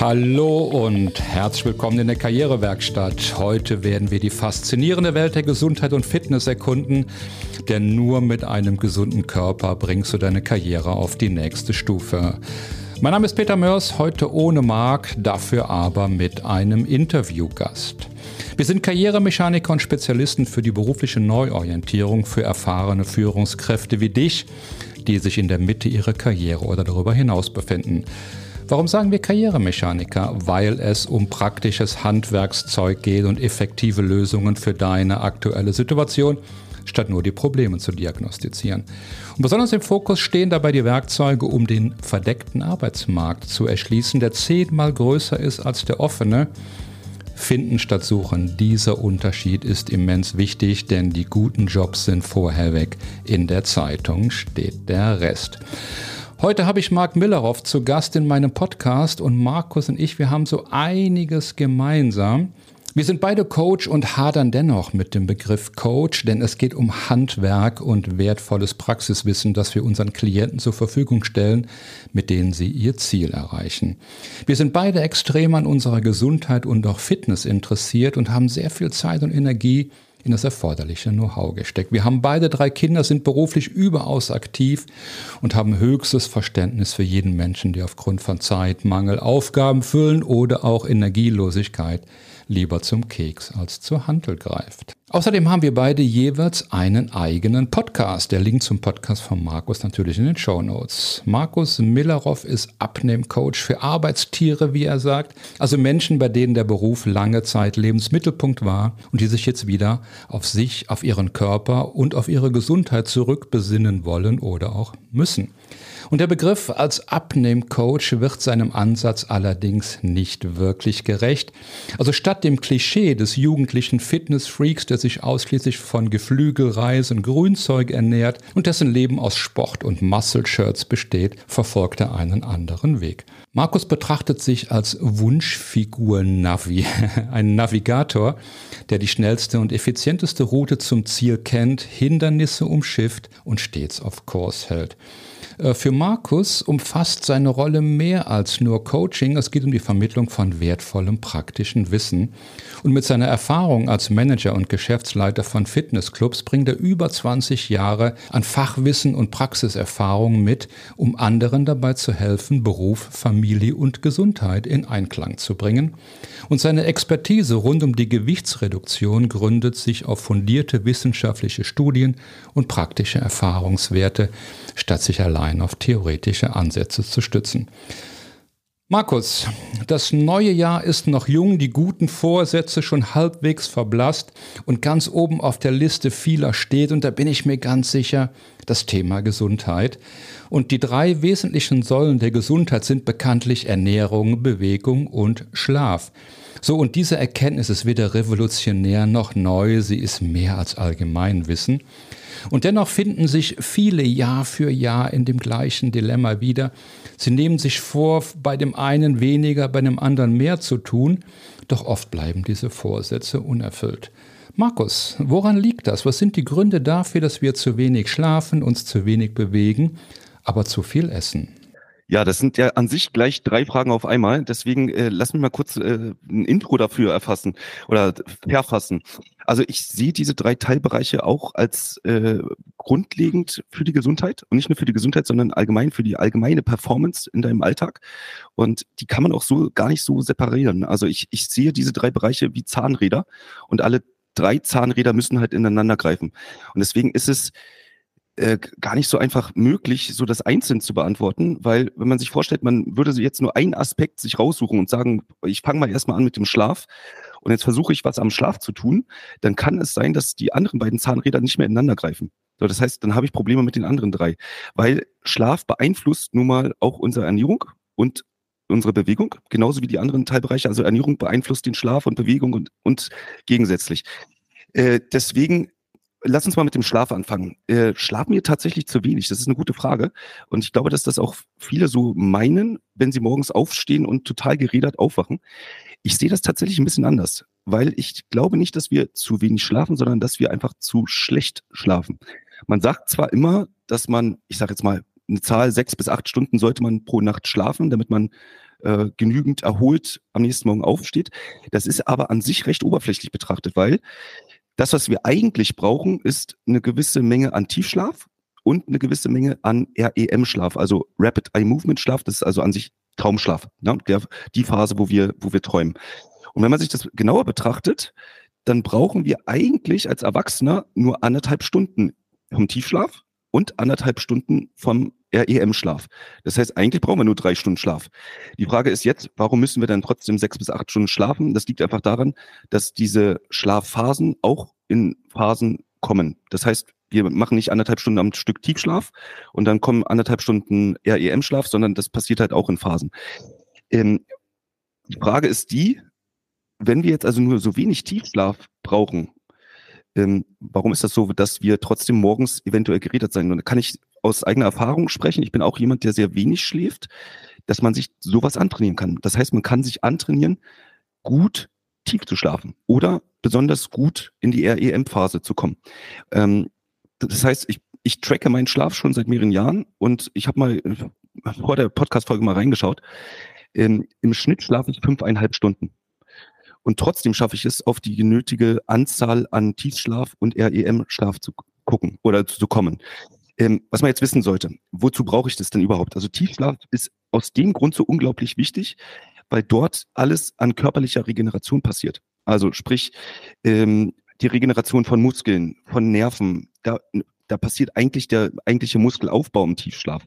Hallo und herzlich willkommen in der Karrierewerkstatt. Heute werden wir die faszinierende Welt der Gesundheit und Fitness erkunden, denn nur mit einem gesunden Körper bringst du deine Karriere auf die nächste Stufe. Mein Name ist Peter Mörs, heute ohne Marc, dafür aber mit einem Interviewgast. Wir sind Karrieremechaniker und Spezialisten für die berufliche Neuorientierung für erfahrene Führungskräfte wie dich, die sich in der Mitte ihrer Karriere oder darüber hinaus befinden. Warum sagen wir Karrieremechaniker? Weil es um praktisches Handwerkszeug geht und effektive Lösungen für deine aktuelle Situation, statt nur die Probleme zu diagnostizieren. Und besonders im Fokus stehen dabei die Werkzeuge, um den verdeckten Arbeitsmarkt zu erschließen, der zehnmal größer ist als der offene. Finden statt suchen. Dieser Unterschied ist immens wichtig, denn die guten Jobs sind vorher weg. In der Zeitung steht der Rest. Heute habe ich Marc Milleroff zu Gast in meinem Podcast und Markus und ich, wir haben so einiges gemeinsam. Wir sind beide Coach und hadern dennoch mit dem Begriff Coach, denn es geht um Handwerk und wertvolles Praxiswissen, das wir unseren Klienten zur Verfügung stellen, mit denen sie ihr Ziel erreichen. Wir sind beide extrem an unserer Gesundheit und auch Fitness interessiert und haben sehr viel Zeit und Energie in das erforderliche Know-how gesteckt. Wir haben beide drei Kinder, sind beruflich überaus aktiv und haben höchstes Verständnis für jeden Menschen, der aufgrund von Zeitmangel Aufgaben füllen oder auch Energielosigkeit lieber zum Keks als zur Handel greift. Außerdem haben wir beide jeweils einen eigenen Podcast. Der Link zum Podcast von Markus natürlich in den Show Notes. Markus Milleroff ist Abnehmcoach für Arbeitstiere, wie er sagt. Also Menschen, bei denen der Beruf lange Zeit Lebensmittelpunkt war und die sich jetzt wieder auf sich, auf ihren Körper und auf ihre Gesundheit zurückbesinnen wollen oder auch müssen. Und der Begriff als Abnehmcoach wird seinem Ansatz allerdings nicht wirklich gerecht. Also statt dem Klischee des jugendlichen Fitnessfreaks, der sich ausschließlich von Geflügelreis und Grünzeug ernährt und dessen Leben aus Sport und Muscle-Shirts besteht, verfolgt er einen anderen Weg. Markus betrachtet sich als Wunschfigur-Navi, ein Navigator, der die schnellste und effizienteste Route zum Ziel kennt, Hindernisse umschifft und stets auf Kurs hält. Äh, für Markus umfasst seine Rolle mehr als nur Coaching. Es geht um die Vermittlung von wertvollem praktischen Wissen. Und mit seiner Erfahrung als Manager und Geschäftsleiter von Fitnessclubs bringt er über 20 Jahre an Fachwissen und Praxiserfahrung mit, um anderen dabei zu helfen, Beruf, Familie und Gesundheit in Einklang zu bringen. Und seine Expertise rund um die Gewichtsreduktion gründet sich auf fundierte wissenschaftliche Studien und praktische Erfahrungswerte, statt sich allein auf theoretische Ansätze zu stützen. Markus, das neue Jahr ist noch jung, die guten Vorsätze schon halbwegs verblasst und ganz oben auf der Liste vieler steht, und da bin ich mir ganz sicher, das Thema Gesundheit. Und die drei wesentlichen Säulen der Gesundheit sind bekanntlich Ernährung, Bewegung und Schlaf. So, und diese Erkenntnis ist weder revolutionär noch neu, sie ist mehr als Allgemeinwissen. Und dennoch finden sich viele Jahr für Jahr in dem gleichen Dilemma wieder. Sie nehmen sich vor, bei dem einen weniger, bei dem anderen mehr zu tun, doch oft bleiben diese Vorsätze unerfüllt. Markus, woran liegt das? Was sind die Gründe dafür, dass wir zu wenig schlafen, uns zu wenig bewegen, aber zu viel essen? Ja, das sind ja an sich gleich drei Fragen auf einmal. Deswegen äh, lass mich mal kurz äh, ein Intro dafür erfassen oder verfassen. Also ich sehe diese drei Teilbereiche auch als äh, grundlegend für die Gesundheit und nicht nur für die Gesundheit, sondern allgemein für die allgemeine Performance in deinem Alltag. Und die kann man auch so gar nicht so separieren. Also ich, ich sehe diese drei Bereiche wie Zahnräder und alle drei Zahnräder müssen halt ineinander greifen. Und deswegen ist es äh, gar nicht so einfach möglich, so das einzeln zu beantworten, weil wenn man sich vorstellt, man würde jetzt nur einen Aspekt sich raussuchen und sagen, ich fange mal erstmal an mit dem Schlaf und jetzt versuche ich was am Schlaf zu tun, dann kann es sein, dass die anderen beiden Zahnräder nicht mehr ineinander greifen. So, das heißt, dann habe ich Probleme mit den anderen drei, weil Schlaf beeinflusst nun mal auch unsere Ernährung und unsere Bewegung, genauso wie die anderen Teilbereiche. Also Ernährung beeinflusst den Schlaf und Bewegung und, und gegensätzlich. Äh, deswegen lass uns mal mit dem Schlaf anfangen. Äh, schlafen wir tatsächlich zu wenig? Das ist eine gute Frage. Und ich glaube, dass das auch viele so meinen, wenn sie morgens aufstehen und total gerädert aufwachen. Ich sehe das tatsächlich ein bisschen anders, weil ich glaube nicht, dass wir zu wenig schlafen, sondern dass wir einfach zu schlecht schlafen. Man sagt zwar immer, dass man, ich sage jetzt mal, eine Zahl sechs bis acht Stunden sollte man pro Nacht schlafen, damit man äh, genügend erholt am nächsten Morgen aufsteht. Das ist aber an sich recht oberflächlich betrachtet, weil das, was wir eigentlich brauchen, ist eine gewisse Menge an Tiefschlaf und eine gewisse Menge an REM-Schlaf, also Rapid Eye Movement Schlaf. Das ist also an sich Traumschlaf, ne? der, die Phase, wo wir, wo wir träumen. Und wenn man sich das genauer betrachtet, dann brauchen wir eigentlich als Erwachsener nur anderthalb Stunden vom Tiefschlaf und anderthalb Stunden vom REM-Schlaf. Das heißt, eigentlich brauchen wir nur drei Stunden Schlaf. Die Frage ist jetzt, warum müssen wir dann trotzdem sechs bis acht Stunden schlafen? Das liegt einfach daran, dass diese Schlafphasen auch in Phasen kommen. Das heißt, wir machen nicht anderthalb Stunden am Stück Tiefschlaf und dann kommen anderthalb Stunden REM-Schlaf, sondern das passiert halt auch in Phasen. Ähm, die Frage ist die, wenn wir jetzt also nur so wenig Tiefschlaf brauchen, ähm, warum ist das so, dass wir trotzdem morgens eventuell geredet sein? Und da kann ich aus eigener Erfahrung sprechen. Ich bin auch jemand, der sehr wenig schläft, dass man sich sowas antrainieren kann. Das heißt, man kann sich antrainieren, gut tief zu schlafen oder besonders gut in die REM-Phase zu kommen. Ähm, das heißt, ich, ich tracke meinen Schlaf schon seit mehreren Jahren und ich habe mal äh, vor der Podcast-Folge mal reingeschaut. Ähm, Im Schnitt schlafe ich fünfeinhalb Stunden. Und trotzdem schaffe ich es, auf die genötige Anzahl an Tiefschlaf und REM-Schlaf zu gucken oder zu kommen. Ähm, was man jetzt wissen sollte, wozu brauche ich das denn überhaupt? Also Tiefschlaf ist aus dem Grund so unglaublich wichtig, weil dort alles an körperlicher Regeneration passiert. Also sprich, ähm, die Regeneration von Muskeln, von Nerven, da, da passiert eigentlich der eigentliche Muskelaufbau im Tiefschlaf.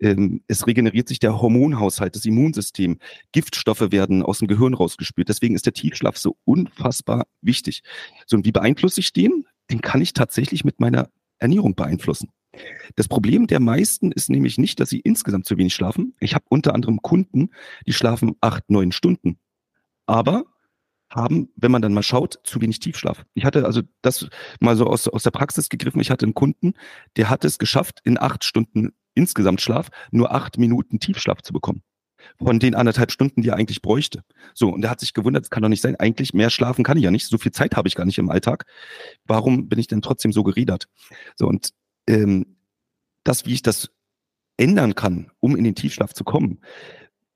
Ähm, es regeneriert sich der Hormonhaushalt, das Immunsystem, Giftstoffe werden aus dem Gehirn rausgespült. Deswegen ist der Tiefschlaf so unfassbar wichtig. So, und wie beeinflusse ich den? Den kann ich tatsächlich mit meiner Ernährung beeinflussen. Das Problem der meisten ist nämlich nicht, dass sie insgesamt zu wenig schlafen. Ich habe unter anderem Kunden, die schlafen acht, neun Stunden. Aber haben, wenn man dann mal schaut, zu wenig Tiefschlaf. Ich hatte also das mal so aus, aus der Praxis gegriffen. Ich hatte einen Kunden, der hat es geschafft, in acht Stunden insgesamt Schlaf nur acht Minuten Tiefschlaf zu bekommen. Von den anderthalb Stunden, die er eigentlich bräuchte. So, und er hat sich gewundert, das kann doch nicht sein. Eigentlich mehr schlafen kann ich ja nicht. So viel Zeit habe ich gar nicht im Alltag. Warum bin ich denn trotzdem so geredert? So, und ähm, das, wie ich das ändern kann, um in den Tiefschlaf zu kommen,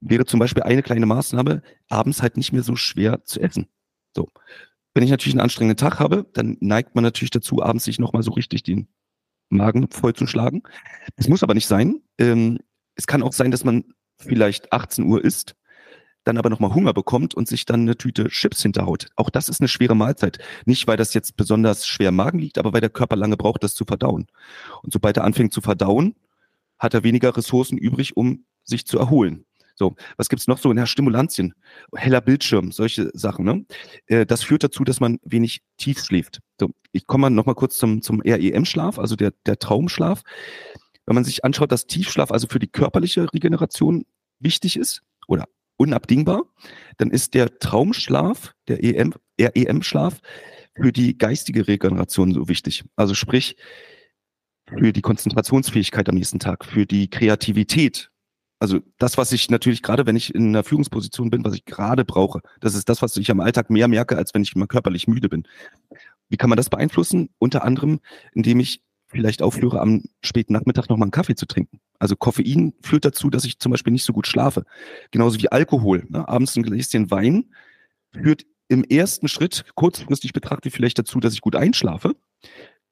wäre zum Beispiel eine kleine Maßnahme, abends halt nicht mehr so schwer zu essen. So. Wenn ich natürlich einen anstrengenden Tag habe, dann neigt man natürlich dazu, abends sich nochmal so richtig den Magen voll zu schlagen. Das muss aber nicht sein. Ähm, es kann auch sein, dass man vielleicht 18 Uhr isst, dann aber nochmal Hunger bekommt und sich dann eine Tüte Chips hinterhaut. Auch das ist eine schwere Mahlzeit. Nicht, weil das jetzt besonders schwer im Magen liegt, aber weil der Körper lange braucht, das zu verdauen. Und sobald er anfängt zu verdauen, hat er weniger Ressourcen übrig, um sich zu erholen. So, was gibt's noch so? Ja, Stimulantien, heller Bildschirm, solche Sachen. Ne? Äh, das führt dazu, dass man wenig tief schläft. So, ich komme mal noch mal kurz zum, zum REM-Schlaf, also der, der Traumschlaf. Wenn man sich anschaut, dass Tiefschlaf also für die körperliche Regeneration wichtig ist oder unabdingbar, dann ist der Traumschlaf, der EM, REM-Schlaf, für die geistige Regeneration so wichtig. Also sprich, für die Konzentrationsfähigkeit am nächsten Tag, für die Kreativität, also das, was ich natürlich gerade, wenn ich in einer Führungsposition bin, was ich gerade brauche, das ist das, was ich am Alltag mehr merke, als wenn ich immer körperlich müde bin. Wie kann man das beeinflussen? Unter anderem, indem ich vielleicht aufhöre, am späten Nachmittag nochmal einen Kaffee zu trinken. Also Koffein führt dazu, dass ich zum Beispiel nicht so gut schlafe. Genauso wie Alkohol. Ne? Abends ein Gläschen Wein führt im ersten Schritt kurzfristig betrachtet vielleicht dazu, dass ich gut einschlafe,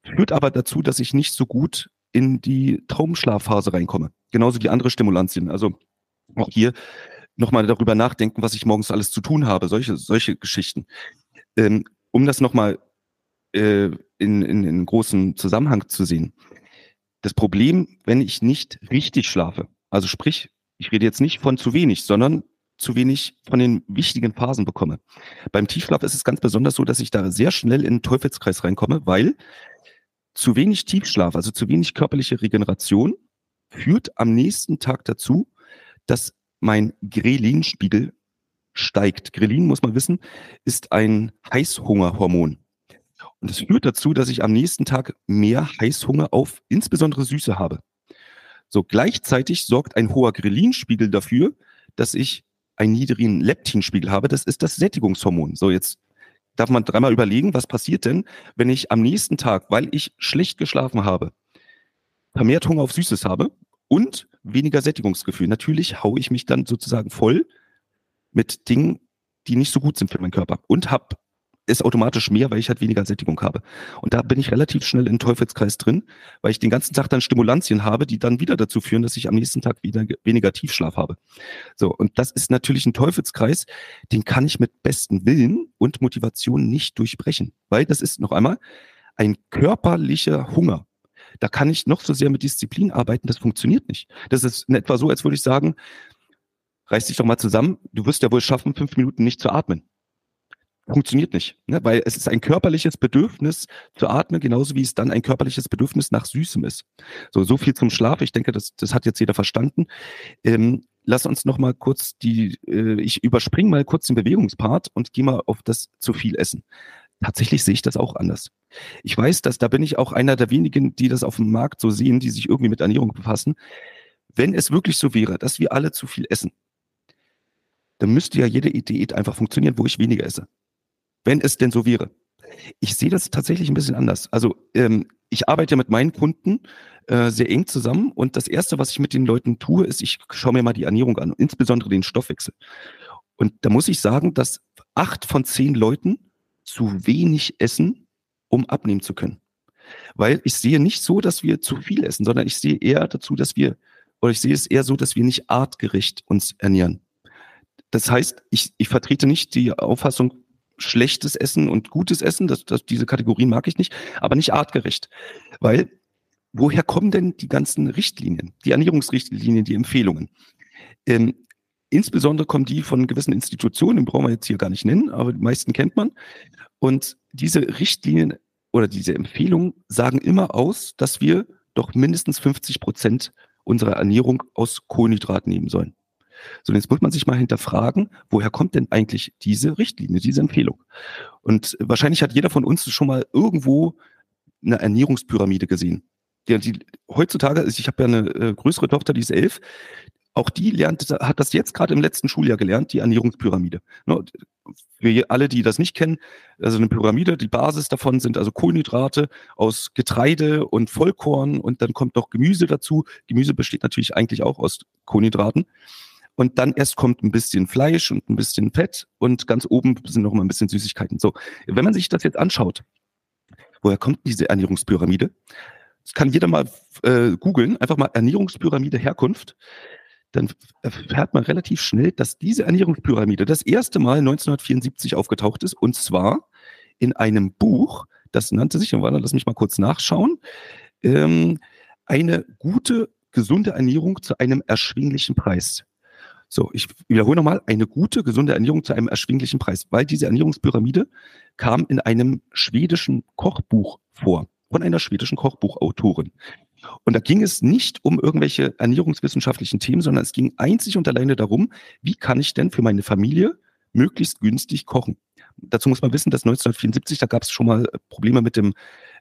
führt aber dazu, dass ich nicht so gut in die Traumschlafphase reinkomme. Genauso wie andere Stimulantien. Also auch hier nochmal darüber nachdenken, was ich morgens alles zu tun habe, solche, solche Geschichten. Ähm, um das nochmal äh, in, in, in großen Zusammenhang zu sehen. Das Problem, wenn ich nicht richtig schlafe, also sprich, ich rede jetzt nicht von zu wenig, sondern zu wenig von den wichtigen Phasen bekomme. Beim Tiefschlaf ist es ganz besonders so, dass ich da sehr schnell in den Teufelskreis reinkomme, weil zu wenig Tiefschlaf, also zu wenig körperliche Regeneration, führt am nächsten Tag dazu, dass mein Grelin-Spiegel steigt. Grelin, muss man wissen, ist ein Heißhungerhormon. Und das führt dazu, dass ich am nächsten Tag mehr Heißhunger auf insbesondere Süße habe. So gleichzeitig sorgt ein hoher Grelin-Spiegel dafür, dass ich einen niedrigen Leptinspiegel habe. Das ist das Sättigungshormon. So jetzt darf man dreimal überlegen, was passiert denn, wenn ich am nächsten Tag, weil ich schlecht geschlafen habe, vermehrt Hunger auf Süßes habe und weniger Sättigungsgefühl. Natürlich haue ich mich dann sozusagen voll mit Dingen, die nicht so gut sind für meinen Körper und habe ist automatisch mehr, weil ich halt weniger Sättigung habe. Und da bin ich relativ schnell im Teufelskreis drin, weil ich den ganzen Tag dann Stimulantien habe, die dann wieder dazu führen, dass ich am nächsten Tag wieder weniger Tiefschlaf habe. So, und das ist natürlich ein Teufelskreis, den kann ich mit besten Willen und Motivation nicht durchbrechen, weil das ist noch einmal ein körperlicher Hunger. Da kann ich noch so sehr mit Disziplin arbeiten, das funktioniert nicht. Das ist in etwa so, als würde ich sagen, reiß dich doch mal zusammen, du wirst ja wohl schaffen, fünf Minuten nicht zu atmen funktioniert nicht, ne? weil es ist ein körperliches Bedürfnis zu atmen, genauso wie es dann ein körperliches Bedürfnis nach Süßem ist. So, so viel zum Schlaf. Ich denke, das, das hat jetzt jeder verstanden. Ähm, lass uns noch mal kurz die, äh, ich überspringe mal kurz den Bewegungspart und gehe mal auf das zu viel Essen. Tatsächlich sehe ich das auch anders. Ich weiß, dass da bin ich auch einer der wenigen, die das auf dem Markt so sehen, die sich irgendwie mit Ernährung befassen. Wenn es wirklich so wäre, dass wir alle zu viel essen, dann müsste ja jede Diät einfach funktionieren, wo ich weniger esse wenn es denn so wäre. Ich sehe das tatsächlich ein bisschen anders. Also ähm, ich arbeite mit meinen Kunden äh, sehr eng zusammen und das Erste, was ich mit den Leuten tue, ist, ich schaue mir mal die Ernährung an, insbesondere den Stoffwechsel. Und da muss ich sagen, dass acht von zehn Leuten zu wenig essen, um abnehmen zu können. Weil ich sehe nicht so, dass wir zu viel essen, sondern ich sehe eher dazu, dass wir, oder ich sehe es eher so, dass wir nicht artgerecht uns ernähren. Das heißt, ich, ich vertrete nicht die Auffassung, schlechtes Essen und gutes Essen, das, das, diese Kategorien mag ich nicht, aber nicht artgerecht. Weil woher kommen denn die ganzen Richtlinien, die Ernährungsrichtlinien, die Empfehlungen? Ähm, insbesondere kommen die von gewissen Institutionen, die brauchen wir jetzt hier gar nicht nennen, aber die meisten kennt man. Und diese Richtlinien oder diese Empfehlungen sagen immer aus, dass wir doch mindestens 50 Prozent unserer Ernährung aus Kohlenhydraten nehmen sollen. So, jetzt muss man sich mal hinterfragen, woher kommt denn eigentlich diese Richtlinie, diese Empfehlung? Und wahrscheinlich hat jeder von uns schon mal irgendwo eine Ernährungspyramide gesehen. Die, die heutzutage, also ich habe ja eine äh, größere Tochter, die ist elf, auch die lernt, hat das jetzt gerade im letzten Schuljahr gelernt, die Ernährungspyramide. Ne, für alle, die das nicht kennen, also eine Pyramide, die Basis davon sind also Kohlenhydrate aus Getreide und Vollkorn und dann kommt noch Gemüse dazu. Gemüse besteht natürlich eigentlich auch aus Kohlenhydraten. Und dann erst kommt ein bisschen Fleisch und ein bisschen Fett und ganz oben sind noch mal ein bisschen Süßigkeiten. So, wenn man sich das jetzt anschaut, woher kommt diese Ernährungspyramide? Das kann jeder mal äh, googeln, einfach mal Ernährungspyramide Herkunft. Dann erfährt man relativ schnell, dass diese Ernährungspyramide das erste Mal 1974 aufgetaucht ist und zwar in einem Buch, das nannte sich, lass mich mal kurz nachschauen, ähm, eine gute, gesunde Ernährung zu einem erschwinglichen Preis. So, ich wiederhole nochmal, eine gute, gesunde Ernährung zu einem erschwinglichen Preis, weil diese Ernährungspyramide kam in einem schwedischen Kochbuch vor, von einer schwedischen Kochbuchautorin. Und da ging es nicht um irgendwelche ernährungswissenschaftlichen Themen, sondern es ging einzig und alleine darum, wie kann ich denn für meine Familie möglichst günstig kochen. Dazu muss man wissen, dass 1974, da gab es schon mal Probleme mit, dem,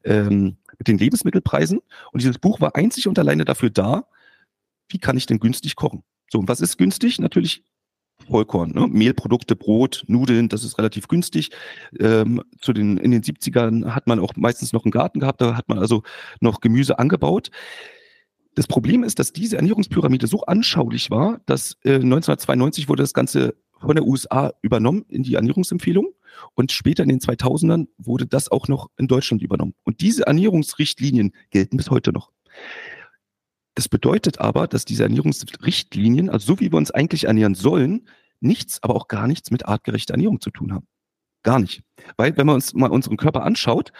ähm, mit den Lebensmittelpreisen. Und dieses Buch war einzig und alleine dafür da, wie kann ich denn günstig kochen. So, und was ist günstig? Natürlich Vollkorn, ne? Mehlprodukte, Brot, Nudeln, das ist relativ günstig. Ähm, zu den, in den 70ern hat man auch meistens noch einen Garten gehabt, da hat man also noch Gemüse angebaut. Das Problem ist, dass diese Ernährungspyramide so anschaulich war, dass äh, 1992 wurde das Ganze von der USA übernommen in die Ernährungsempfehlung und später in den 2000ern wurde das auch noch in Deutschland übernommen. Und diese Ernährungsrichtlinien gelten bis heute noch. Das bedeutet aber, dass diese Ernährungsrichtlinien, also so wie wir uns eigentlich ernähren sollen, nichts, aber auch gar nichts mit artgerechter Ernährung zu tun haben. Gar nicht. Weil, wenn man uns mal unseren Körper anschaut,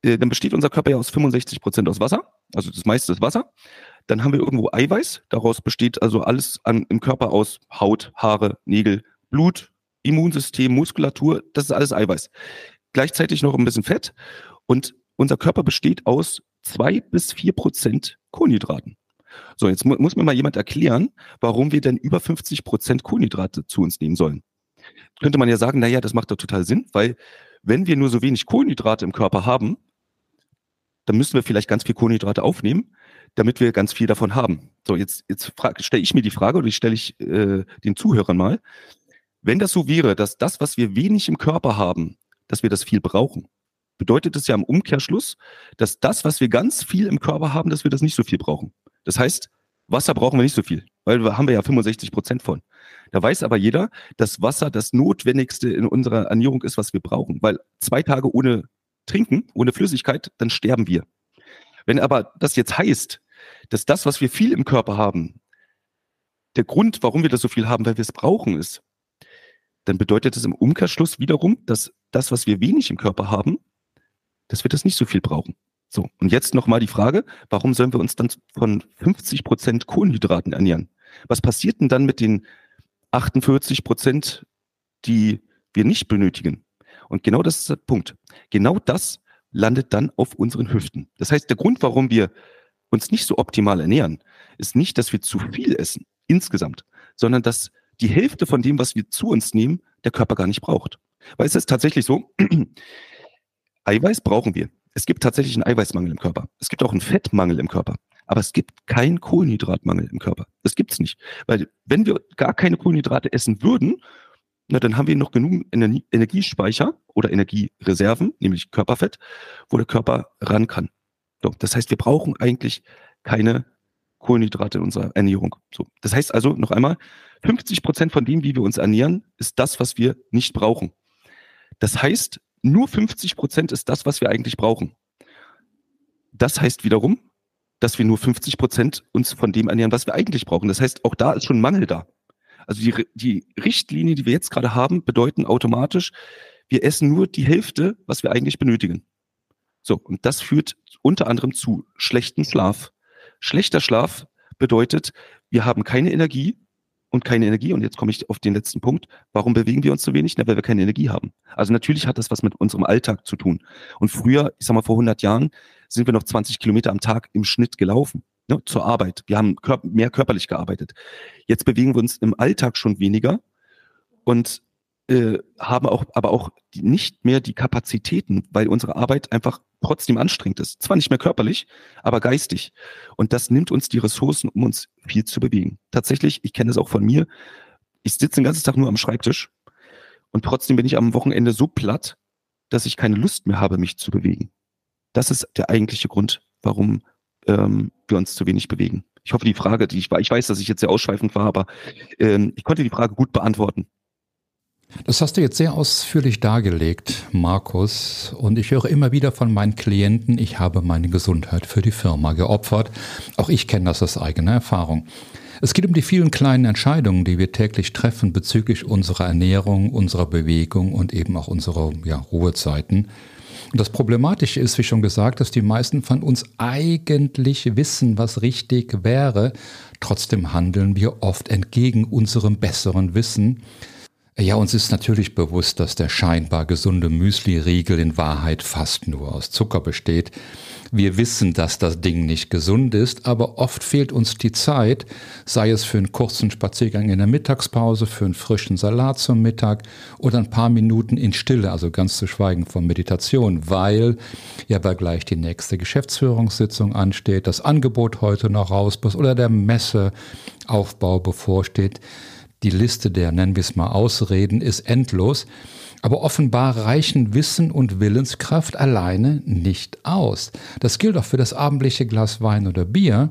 äh, dann besteht unser Körper ja aus 65 Prozent aus Wasser, also das meiste ist Wasser. Dann haben wir irgendwo Eiweiß, daraus besteht also alles an, im Körper aus Haut, Haare, Nägel, Blut, Immunsystem, Muskulatur, das ist alles Eiweiß. Gleichzeitig noch ein bisschen Fett und unser Körper besteht aus zwei bis vier Prozent Kohlenhydraten. So, jetzt mu muss mir mal jemand erklären, warum wir denn über 50 Prozent Kohlenhydrate zu uns nehmen sollen. Könnte man ja sagen, na ja, das macht doch total Sinn, weil wenn wir nur so wenig Kohlenhydrate im Körper haben, dann müssen wir vielleicht ganz viel Kohlenhydrate aufnehmen, damit wir ganz viel davon haben. So, jetzt, jetzt stelle ich mir die Frage oder die stelle ich äh, den Zuhörern mal. Wenn das so wäre, dass das, was wir wenig im Körper haben, dass wir das viel brauchen, bedeutet es ja im Umkehrschluss, dass das, was wir ganz viel im Körper haben, dass wir das nicht so viel brauchen. Das heißt, Wasser brauchen wir nicht so viel, weil wir haben wir ja 65 Prozent von. Da weiß aber jeder, dass Wasser das Notwendigste in unserer Ernährung ist, was wir brauchen. Weil zwei Tage ohne Trinken, ohne Flüssigkeit, dann sterben wir. Wenn aber das jetzt heißt, dass das, was wir viel im Körper haben, der Grund, warum wir das so viel haben, weil wir es brauchen, ist, dann bedeutet es im Umkehrschluss wiederum, dass das, was wir wenig im Körper haben, dass wir das nicht so viel brauchen. So, und jetzt nochmal die Frage, warum sollen wir uns dann von 50 Prozent Kohlenhydraten ernähren? Was passiert denn dann mit den 48 Prozent, die wir nicht benötigen? Und genau das ist der Punkt. Genau das landet dann auf unseren Hüften. Das heißt, der Grund, warum wir uns nicht so optimal ernähren, ist nicht, dass wir zu viel essen insgesamt, sondern dass die Hälfte von dem, was wir zu uns nehmen, der Körper gar nicht braucht. Weil es ist tatsächlich so, Eiweiß brauchen wir. Es gibt tatsächlich einen Eiweißmangel im Körper. Es gibt auch einen Fettmangel im Körper. Aber es gibt keinen Kohlenhydratmangel im Körper. Das gibt es nicht. Weil wenn wir gar keine Kohlenhydrate essen würden, na, dann haben wir noch genug Energiespeicher oder Energiereserven, nämlich Körperfett, wo der Körper ran kann. So, das heißt, wir brauchen eigentlich keine Kohlenhydrate in unserer Ernährung. So, das heißt also noch einmal, 50 Prozent von dem, wie wir uns ernähren, ist das, was wir nicht brauchen. Das heißt, nur 50 Prozent ist das, was wir eigentlich brauchen. Das heißt wiederum, dass wir nur 50 Prozent uns von dem ernähren, was wir eigentlich brauchen. Das heißt, auch da ist schon Mangel da. Also die, die Richtlinien, die wir jetzt gerade haben, bedeuten automatisch, wir essen nur die Hälfte, was wir eigentlich benötigen. So, und das führt unter anderem zu schlechten Schlaf. Schlechter Schlaf bedeutet, wir haben keine Energie, und keine Energie. Und jetzt komme ich auf den letzten Punkt. Warum bewegen wir uns so wenig? Na, weil wir keine Energie haben. Also natürlich hat das was mit unserem Alltag zu tun. Und früher, ich sag mal vor 100 Jahren, sind wir noch 20 Kilometer am Tag im Schnitt gelaufen. Ne, zur Arbeit. Wir haben mehr körperlich gearbeitet. Jetzt bewegen wir uns im Alltag schon weniger und äh, haben auch, aber auch die, nicht mehr die Kapazitäten, weil unsere Arbeit einfach trotzdem anstrengend ist. Zwar nicht mehr körperlich, aber geistig. Und das nimmt uns die Ressourcen, um uns viel zu bewegen. Tatsächlich, ich kenne es auch von mir. Ich sitze den ganzen Tag nur am Schreibtisch und trotzdem bin ich am Wochenende so platt, dass ich keine Lust mehr habe, mich zu bewegen. Das ist der eigentliche Grund, warum ähm, wir uns zu wenig bewegen. Ich hoffe, die Frage, die ich, ich weiß, dass ich jetzt sehr ausschweifend war, aber ähm, ich konnte die Frage gut beantworten. Das hast du jetzt sehr ausführlich dargelegt, Markus. Und ich höre immer wieder von meinen Klienten, ich habe meine Gesundheit für die Firma geopfert. Auch ich kenne das aus eigener Erfahrung. Es geht um die vielen kleinen Entscheidungen, die wir täglich treffen bezüglich unserer Ernährung, unserer Bewegung und eben auch unserer ja, Ruhezeiten. Und das Problematische ist, wie schon gesagt, dass die meisten von uns eigentlich wissen, was richtig wäre. Trotzdem handeln wir oft entgegen unserem besseren Wissen. Ja, uns ist natürlich bewusst, dass der scheinbar gesunde Müsli-Riegel in Wahrheit fast nur aus Zucker besteht. Wir wissen, dass das Ding nicht gesund ist, aber oft fehlt uns die Zeit, sei es für einen kurzen Spaziergang in der Mittagspause, für einen frischen Salat zum Mittag oder ein paar Minuten in Stille, also ganz zu schweigen von Meditation, weil ja bei gleich die nächste Geschäftsführungssitzung ansteht, das Angebot heute noch raus muss oder der Messeaufbau bevorsteht. Die Liste der, nennen wir es mal, Ausreden ist endlos. Aber offenbar reichen Wissen und Willenskraft alleine nicht aus. Das gilt auch für das abendliche Glas Wein oder Bier,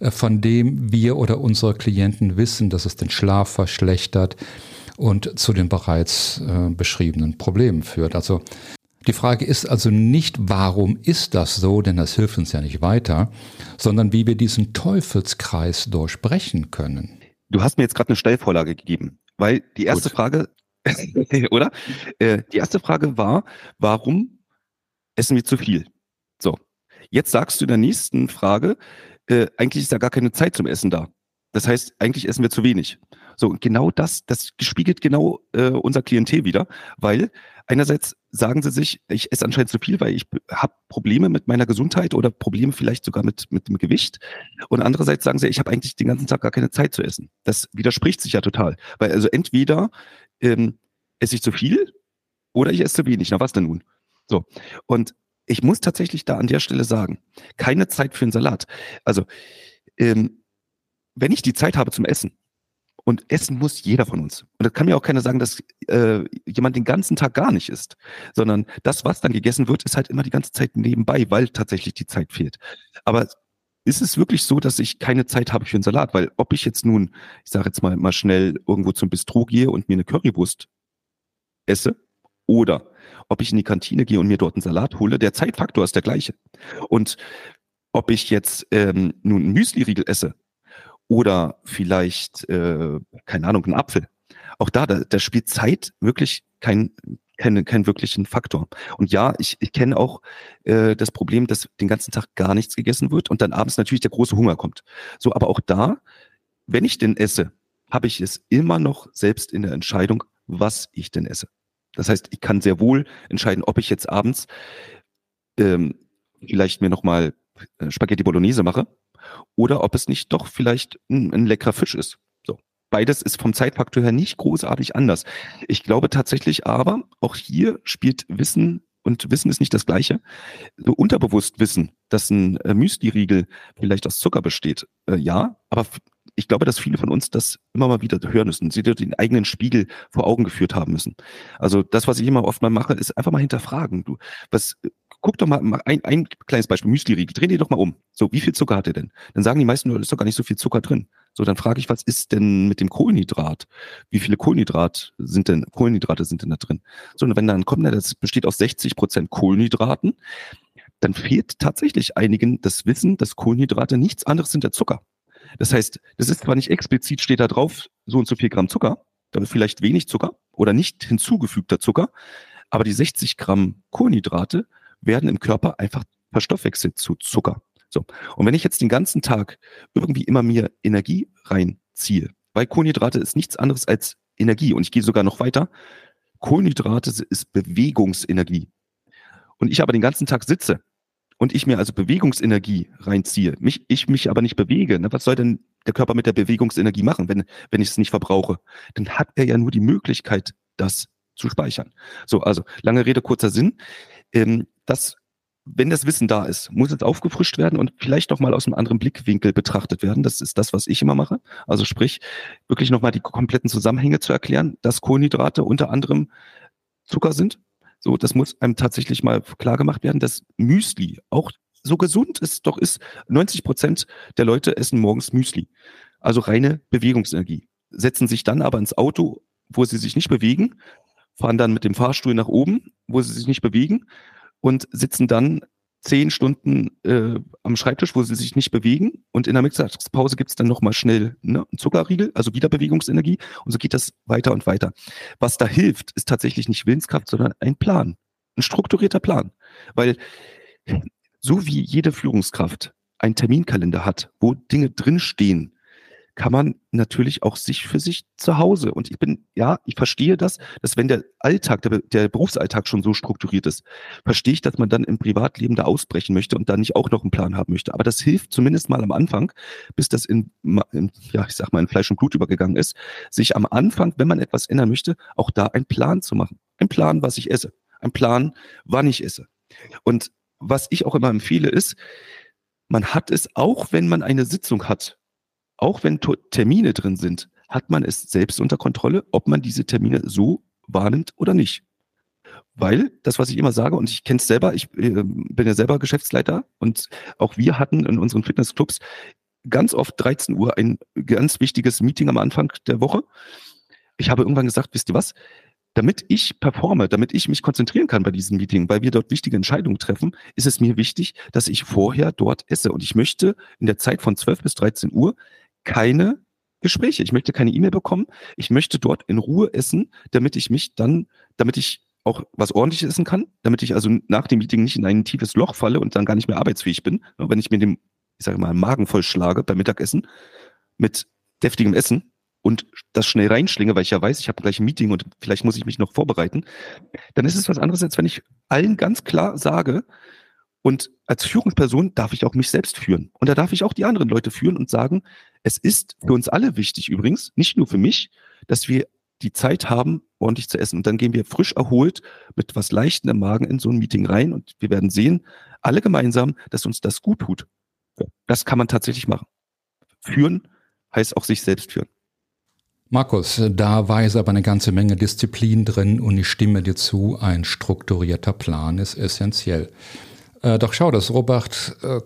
äh, von dem wir oder unsere Klienten wissen, dass es den Schlaf verschlechtert und zu den bereits äh, beschriebenen Problemen führt. Also die Frage ist also nicht, warum ist das so, denn das hilft uns ja nicht weiter, sondern wie wir diesen Teufelskreis durchbrechen können. Du hast mir jetzt gerade eine Stellvorlage gegeben, weil die erste Gut. Frage, oder? Äh, die erste Frage war, warum essen wir zu viel? So, jetzt sagst du in der nächsten Frage, äh, eigentlich ist da gar keine Zeit zum Essen da. Das heißt, eigentlich essen wir zu wenig. So, und genau das, das spiegelt genau äh, unser Klientel wieder, weil einerseits sagen sie sich, ich esse anscheinend zu viel, weil ich habe Probleme mit meiner Gesundheit oder Probleme vielleicht sogar mit, mit dem Gewicht. Und andererseits sagen sie, ich habe eigentlich den ganzen Tag gar keine Zeit zu essen. Das widerspricht sich ja total. Weil also entweder ähm, esse ich zu viel oder ich esse zu wenig. Na was denn nun? So. Und ich muss tatsächlich da an der Stelle sagen, keine Zeit für einen Salat. Also, ähm, wenn ich die Zeit habe zum Essen, und essen muss jeder von uns. Und das kann mir auch keiner sagen, dass äh, jemand den ganzen Tag gar nicht isst, sondern das, was dann gegessen wird, ist halt immer die ganze Zeit nebenbei, weil tatsächlich die Zeit fehlt. Aber ist es wirklich so, dass ich keine Zeit habe für einen Salat? Weil ob ich jetzt nun, ich sage jetzt mal, mal schnell irgendwo zum Bistro gehe und mir eine Currywurst esse oder ob ich in die Kantine gehe und mir dort einen Salat hole, der Zeitfaktor ist der gleiche. Und ob ich jetzt ähm, nun ein Müsli-Riegel esse oder vielleicht, äh, keine Ahnung, einen Apfel, auch da, da, da spielt Zeit wirklich kein, keinen kein wirklichen Faktor. Und ja, ich, ich kenne auch äh, das Problem, dass den ganzen Tag gar nichts gegessen wird und dann abends natürlich der große Hunger kommt. So, aber auch da, wenn ich denn esse, habe ich es immer noch selbst in der Entscheidung, was ich denn esse. Das heißt, ich kann sehr wohl entscheiden, ob ich jetzt abends ähm, vielleicht mir nochmal äh, Spaghetti Bolognese mache oder ob es nicht doch vielleicht ein, ein leckerer Fisch ist. So. Beides ist vom Zeitfaktor her nicht großartig anders. Ich glaube tatsächlich aber, auch hier spielt Wissen und Wissen ist nicht das Gleiche. So unterbewusst wissen, dass ein äh, Müsli-Riegel vielleicht aus Zucker besteht, äh, ja, aber ich glaube, dass viele von uns das immer mal wieder hören müssen, sie den eigenen Spiegel vor Augen geführt haben müssen. Also das, was ich immer oft mal mache, ist einfach mal hinterfragen. Du, was, guck doch mal, ein, ein kleines Beispiel, Müsli-Riegel, dreh die doch mal um. So, wie viel Zucker hat er denn? Dann sagen die meisten Leute, ist doch gar nicht so viel Zucker drin. So, dann frage ich, was ist denn mit dem Kohlenhydrat? Wie viele Kohlenhydrat sind denn, Kohlenhydrate sind denn da drin? So, und wenn dann kommt, das besteht aus 60 Prozent Kohlenhydraten, dann fehlt tatsächlich einigen das Wissen, dass Kohlenhydrate nichts anderes sind als Zucker. Das heißt, das ist zwar nicht explizit, steht da drauf, so und so viel Gramm Zucker, dann vielleicht wenig Zucker oder nicht hinzugefügter Zucker, aber die 60 Gramm Kohlenhydrate werden im Körper einfach verstoffwechselt zu Zucker. So. Und wenn ich jetzt den ganzen Tag irgendwie immer mir Energie reinziehe, weil Kohlenhydrate ist nichts anderes als Energie und ich gehe sogar noch weiter. Kohlenhydrate ist Bewegungsenergie. Und ich aber den ganzen Tag sitze und ich mir also Bewegungsenergie reinziehe, mich, ich mich aber nicht bewege, ne, was soll denn der Körper mit der Bewegungsenergie machen, wenn, wenn ich es nicht verbrauche? Dann hat er ja nur die Möglichkeit, das zu speichern. So, also lange Rede, kurzer Sinn. Ähm, das, wenn das Wissen da ist, muss es aufgefrischt werden und vielleicht noch mal aus einem anderen Blickwinkel betrachtet werden. Das ist das, was ich immer mache. Also sprich, wirklich nochmal die kompletten Zusammenhänge zu erklären, dass Kohlenhydrate unter anderem Zucker sind, so, das muss einem tatsächlich mal klar gemacht werden, dass Müsli auch so gesund es doch ist. 90 Prozent der Leute essen morgens Müsli. Also reine Bewegungsenergie. Setzen sich dann aber ins Auto, wo sie sich nicht bewegen, fahren dann mit dem Fahrstuhl nach oben, wo sie sich nicht bewegen und sitzen dann zehn Stunden äh, am Schreibtisch, wo sie sich nicht bewegen. Und in der Mittagspause gibt's dann nochmal schnell ne, einen Zuckerriegel, also wieder Bewegungsenergie und so geht das weiter und weiter. Was da hilft, ist tatsächlich nicht Willenskraft, sondern ein Plan, ein strukturierter Plan, weil so wie jede Führungskraft einen Terminkalender hat, wo Dinge drinstehen, kann man natürlich auch sich für sich zu Hause. Und ich bin, ja, ich verstehe das, dass wenn der Alltag, der, der Berufsalltag schon so strukturiert ist, verstehe ich, dass man dann im Privatleben da ausbrechen möchte und da nicht auch noch einen Plan haben möchte. Aber das hilft zumindest mal am Anfang, bis das in, in ja, ich sag mal, in Fleisch und Blut übergegangen ist, sich am Anfang, wenn man etwas ändern möchte, auch da einen Plan zu machen. Ein Plan, was ich esse. Ein Plan, wann ich esse. Und was ich auch immer empfehle, ist, man hat es auch, wenn man eine Sitzung hat, auch wenn Termine drin sind, hat man es selbst unter Kontrolle, ob man diese Termine so wahrnimmt oder nicht. Weil das, was ich immer sage, und ich kenne es selber, ich äh, bin ja selber Geschäftsleiter und auch wir hatten in unseren Fitnessclubs ganz oft 13 Uhr ein ganz wichtiges Meeting am Anfang der Woche. Ich habe irgendwann gesagt, wisst ihr was? Damit ich performe, damit ich mich konzentrieren kann bei diesem Meeting, weil wir dort wichtige Entscheidungen treffen, ist es mir wichtig, dass ich vorher dort esse. Und ich möchte in der Zeit von 12 bis 13 Uhr keine Gespräche. Ich möchte keine E-Mail bekommen. Ich möchte dort in Ruhe essen, damit ich mich dann, damit ich auch was ordentliches essen kann, damit ich also nach dem Meeting nicht in ein tiefes Loch falle und dann gar nicht mehr arbeitsfähig bin, wenn ich mir den, ich sage mal, Magen vollschlage beim Mittagessen mit deftigem Essen und das schnell reinschlinge, weil ich ja weiß, ich habe gleich ein Meeting und vielleicht muss ich mich noch vorbereiten, dann ist es was anderes, als wenn ich allen ganz klar sage, und als Führungsperson darf ich auch mich selbst führen. Und da darf ich auch die anderen Leute führen und sagen, es ist für uns alle wichtig übrigens, nicht nur für mich, dass wir die Zeit haben, ordentlich zu essen. Und dann gehen wir frisch erholt mit was Leichtem im Magen in so ein Meeting rein und wir werden sehen, alle gemeinsam, dass uns das gut tut. Das kann man tatsächlich machen. Führen heißt auch sich selbst führen. Markus, da war jetzt aber eine ganze Menge Disziplin drin und ich stimme dir zu, ein strukturierter Plan ist essentiell. Äh, doch schau, das Robert äh,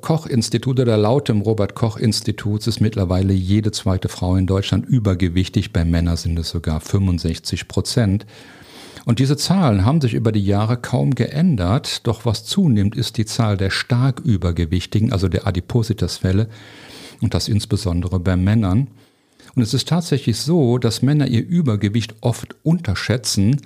oder laut dem Robert Koch Institut ist mittlerweile jede zweite Frau in Deutschland übergewichtig. Bei Männern sind es sogar 65 Prozent. Und diese Zahlen haben sich über die Jahre kaum geändert, doch was zunimmt, ist die Zahl der stark Übergewichtigen, also der Adipositas-Fälle, und das insbesondere bei Männern. Und es ist tatsächlich so, dass Männer ihr Übergewicht oft unterschätzen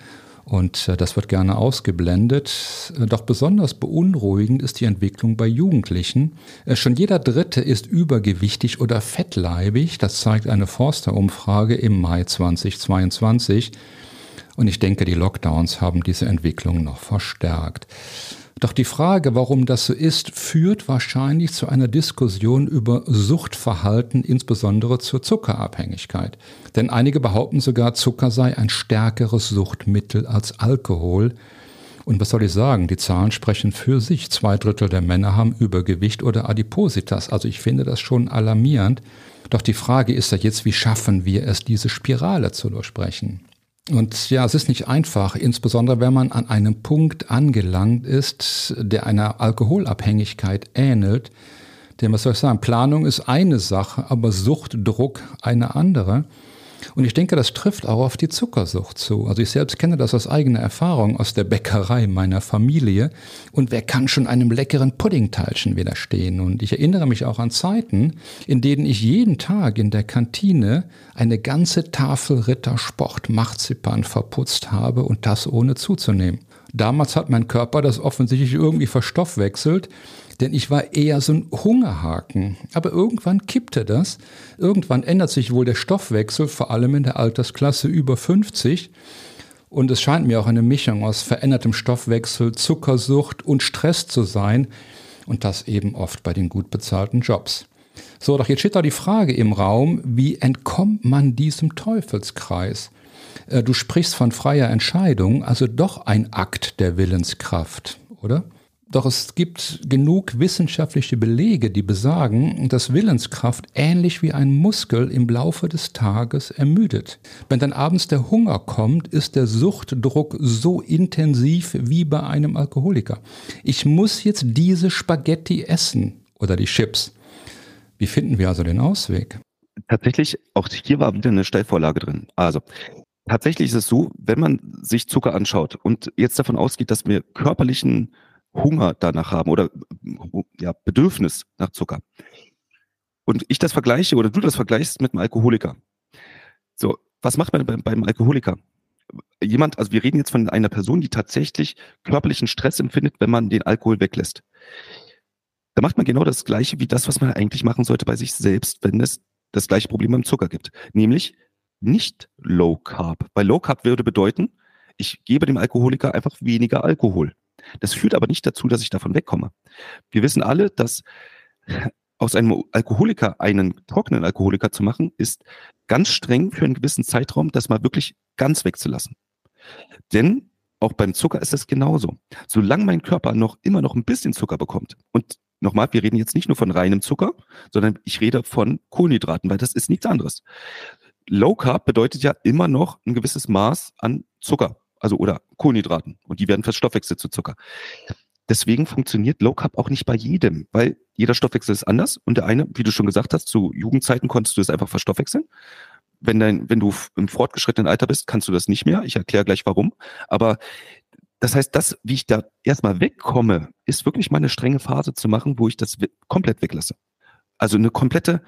und äh, das wird gerne ausgeblendet. Äh, doch besonders beunruhigend ist die Entwicklung bei Jugendlichen. Äh, schon jeder Dritte ist übergewichtig oder fettleibig. Das zeigt eine Forster-Umfrage im Mai 2022. Und ich denke, die Lockdowns haben diese Entwicklung noch verstärkt. Doch die Frage, warum das so ist, führt wahrscheinlich zu einer Diskussion über Suchtverhalten, insbesondere zur Zuckerabhängigkeit. Denn einige behaupten sogar, Zucker sei ein stärkeres Suchtmittel als Alkohol. Und was soll ich sagen? Die Zahlen sprechen für sich. Zwei Drittel der Männer haben Übergewicht oder Adipositas. Also ich finde das schon alarmierend. Doch die Frage ist ja jetzt, wie schaffen wir es, diese Spirale zu durchbrechen? Und ja, es ist nicht einfach, insbesondere wenn man an einem Punkt angelangt ist, der einer Alkoholabhängigkeit ähnelt. Denn was soll ich sagen, Planung ist eine Sache, aber Suchtdruck eine andere. Und ich denke, das trifft auch auf die Zuckersucht zu. Also ich selbst kenne das aus eigener Erfahrung aus der Bäckerei meiner Familie. Und wer kann schon einem leckeren Puddingteilchen widerstehen? Und ich erinnere mich auch an Zeiten, in denen ich jeden Tag in der Kantine eine ganze Tafel Rittersport Marzipan verputzt habe und das ohne zuzunehmen. Damals hat mein Körper das offensichtlich irgendwie verstoffwechselt denn ich war eher so ein Hungerhaken. Aber irgendwann kippte das. Irgendwann ändert sich wohl der Stoffwechsel, vor allem in der Altersklasse über 50. Und es scheint mir auch eine Mischung aus verändertem Stoffwechsel, Zuckersucht und Stress zu sein. Und das eben oft bei den gut bezahlten Jobs. So, doch jetzt steht da die Frage im Raum, wie entkommt man diesem Teufelskreis? Äh, du sprichst von freier Entscheidung, also doch ein Akt der Willenskraft, oder? Doch es gibt genug wissenschaftliche Belege, die besagen, dass Willenskraft ähnlich wie ein Muskel im Laufe des Tages ermüdet. Wenn dann abends der Hunger kommt, ist der Suchtdruck so intensiv wie bei einem Alkoholiker. Ich muss jetzt diese Spaghetti essen oder die Chips. Wie finden wir also den Ausweg? Tatsächlich, auch hier war wieder eine Steilvorlage drin. Also, tatsächlich ist es so, wenn man sich Zucker anschaut und jetzt davon ausgeht, dass wir körperlichen Hunger danach haben oder ja, Bedürfnis nach Zucker. Und ich das vergleiche oder du das vergleichst mit einem Alkoholiker. So, was macht man beim, beim Alkoholiker? Jemand, also wir reden jetzt von einer Person, die tatsächlich körperlichen Stress empfindet, wenn man den Alkohol weglässt. Da macht man genau das Gleiche wie das, was man eigentlich machen sollte bei sich selbst, wenn es das gleiche Problem beim Zucker gibt. Nämlich nicht Low Carb. Bei Low Carb würde bedeuten, ich gebe dem Alkoholiker einfach weniger Alkohol. Das führt aber nicht dazu, dass ich davon wegkomme. Wir wissen alle, dass aus einem Alkoholiker einen trockenen Alkoholiker zu machen, ist ganz streng für einen gewissen Zeitraum, das mal wirklich ganz wegzulassen. Denn auch beim Zucker ist es genauso. Solange mein Körper noch immer noch ein bisschen Zucker bekommt und nochmal, wir reden jetzt nicht nur von reinem Zucker, sondern ich rede von Kohlenhydraten, weil das ist nichts anderes. Low Carb bedeutet ja immer noch ein gewisses Maß an Zucker also oder Kohlenhydraten und die werden verstoffwechselt zu Zucker. Deswegen funktioniert Low Carb auch nicht bei jedem, weil jeder Stoffwechsel ist anders und der eine, wie du schon gesagt hast, zu Jugendzeiten konntest du es einfach verstoffwechseln. Wenn dein, wenn du im fortgeschrittenen Alter bist, kannst du das nicht mehr. Ich erkläre gleich warum. Aber das heißt, das, wie ich da erstmal wegkomme, ist wirklich mal eine strenge Phase zu machen, wo ich das komplett weglasse. Also eine komplette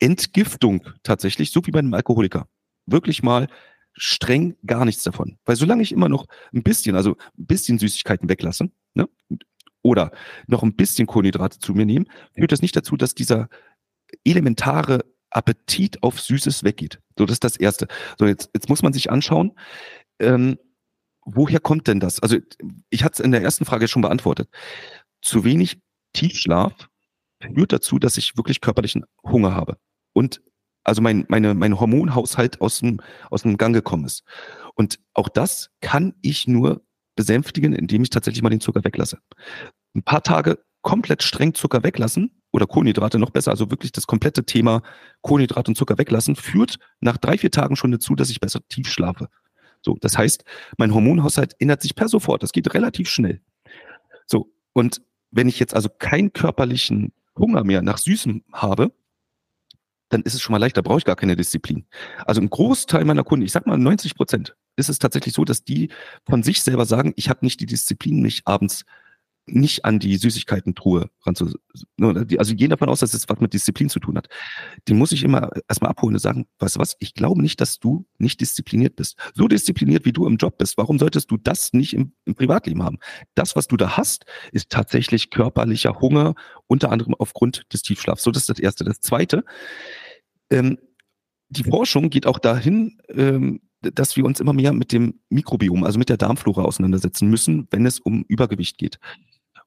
Entgiftung tatsächlich, so wie bei einem Alkoholiker. Wirklich mal streng gar nichts davon. Weil solange ich immer noch ein bisschen, also ein bisschen Süßigkeiten weglasse, ne, oder noch ein bisschen Kohlenhydrate zu mir nehme, führt das nicht dazu, dass dieser elementare Appetit auf Süßes weggeht. So, das ist das Erste. So, jetzt, jetzt muss man sich anschauen, ähm, woher kommt denn das? Also, ich hatte es in der ersten Frage schon beantwortet. Zu wenig Tiefschlaf führt dazu, dass ich wirklich körperlichen Hunger habe. Und also mein, meine, mein Hormonhaushalt aus dem, aus dem Gang gekommen ist. Und auch das kann ich nur besänftigen, indem ich tatsächlich mal den Zucker weglasse. Ein paar Tage komplett streng Zucker weglassen oder Kohlenhydrate noch besser, also wirklich das komplette Thema Kohlenhydrate und Zucker weglassen, führt nach drei, vier Tagen schon dazu, dass ich besser tief schlafe. So, das heißt, mein Hormonhaushalt ändert sich per sofort. Das geht relativ schnell. So, und wenn ich jetzt also keinen körperlichen Hunger mehr nach Süßem habe, dann ist es schon mal leichter, brauche ich gar keine Disziplin. Also ein Großteil meiner Kunden, ich sag mal 90 Prozent, ist es tatsächlich so, dass die von sich selber sagen, ich habe nicht die Disziplin, mich abends nicht an die Süßigkeiten-Truhe ranzu. Ne, also gehen davon aus, dass es was mit Disziplin zu tun hat. Den muss ich immer erstmal abholen und sagen, weißt du was, ich glaube nicht, dass du nicht diszipliniert bist. So diszipliniert, wie du im Job bist, warum solltest du das nicht im, im Privatleben haben? Das, was du da hast, ist tatsächlich körperlicher Hunger, unter anderem aufgrund des Tiefschlafs. So, das ist das Erste. Das Zweite, ähm, die Forschung geht auch dahin, ähm, dass wir uns immer mehr mit dem Mikrobiom, also mit der Darmflora auseinandersetzen müssen, wenn es um Übergewicht geht.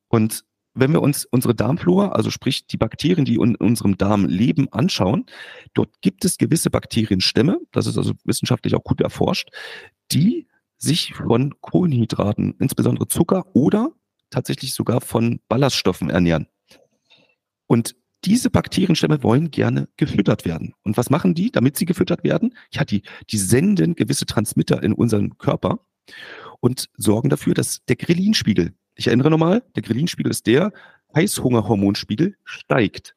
Und wenn wir uns unsere Darmflora, also sprich die Bakterien, die in unserem Darm leben, anschauen, dort gibt es gewisse Bakterienstämme, das ist also wissenschaftlich auch gut erforscht, die sich von Kohlenhydraten, insbesondere Zucker oder tatsächlich sogar von Ballaststoffen ernähren. Und diese Bakterienstämme wollen gerne gefüttert werden. Und was machen die, damit sie gefüttert werden? Ja, die, die senden gewisse Transmitter in unseren Körper und sorgen dafür, dass der Ghrelin-Spiegel ich erinnere nochmal, der Ghrelin-Spiegel ist der, Heißhungerhormonspiegel steigt.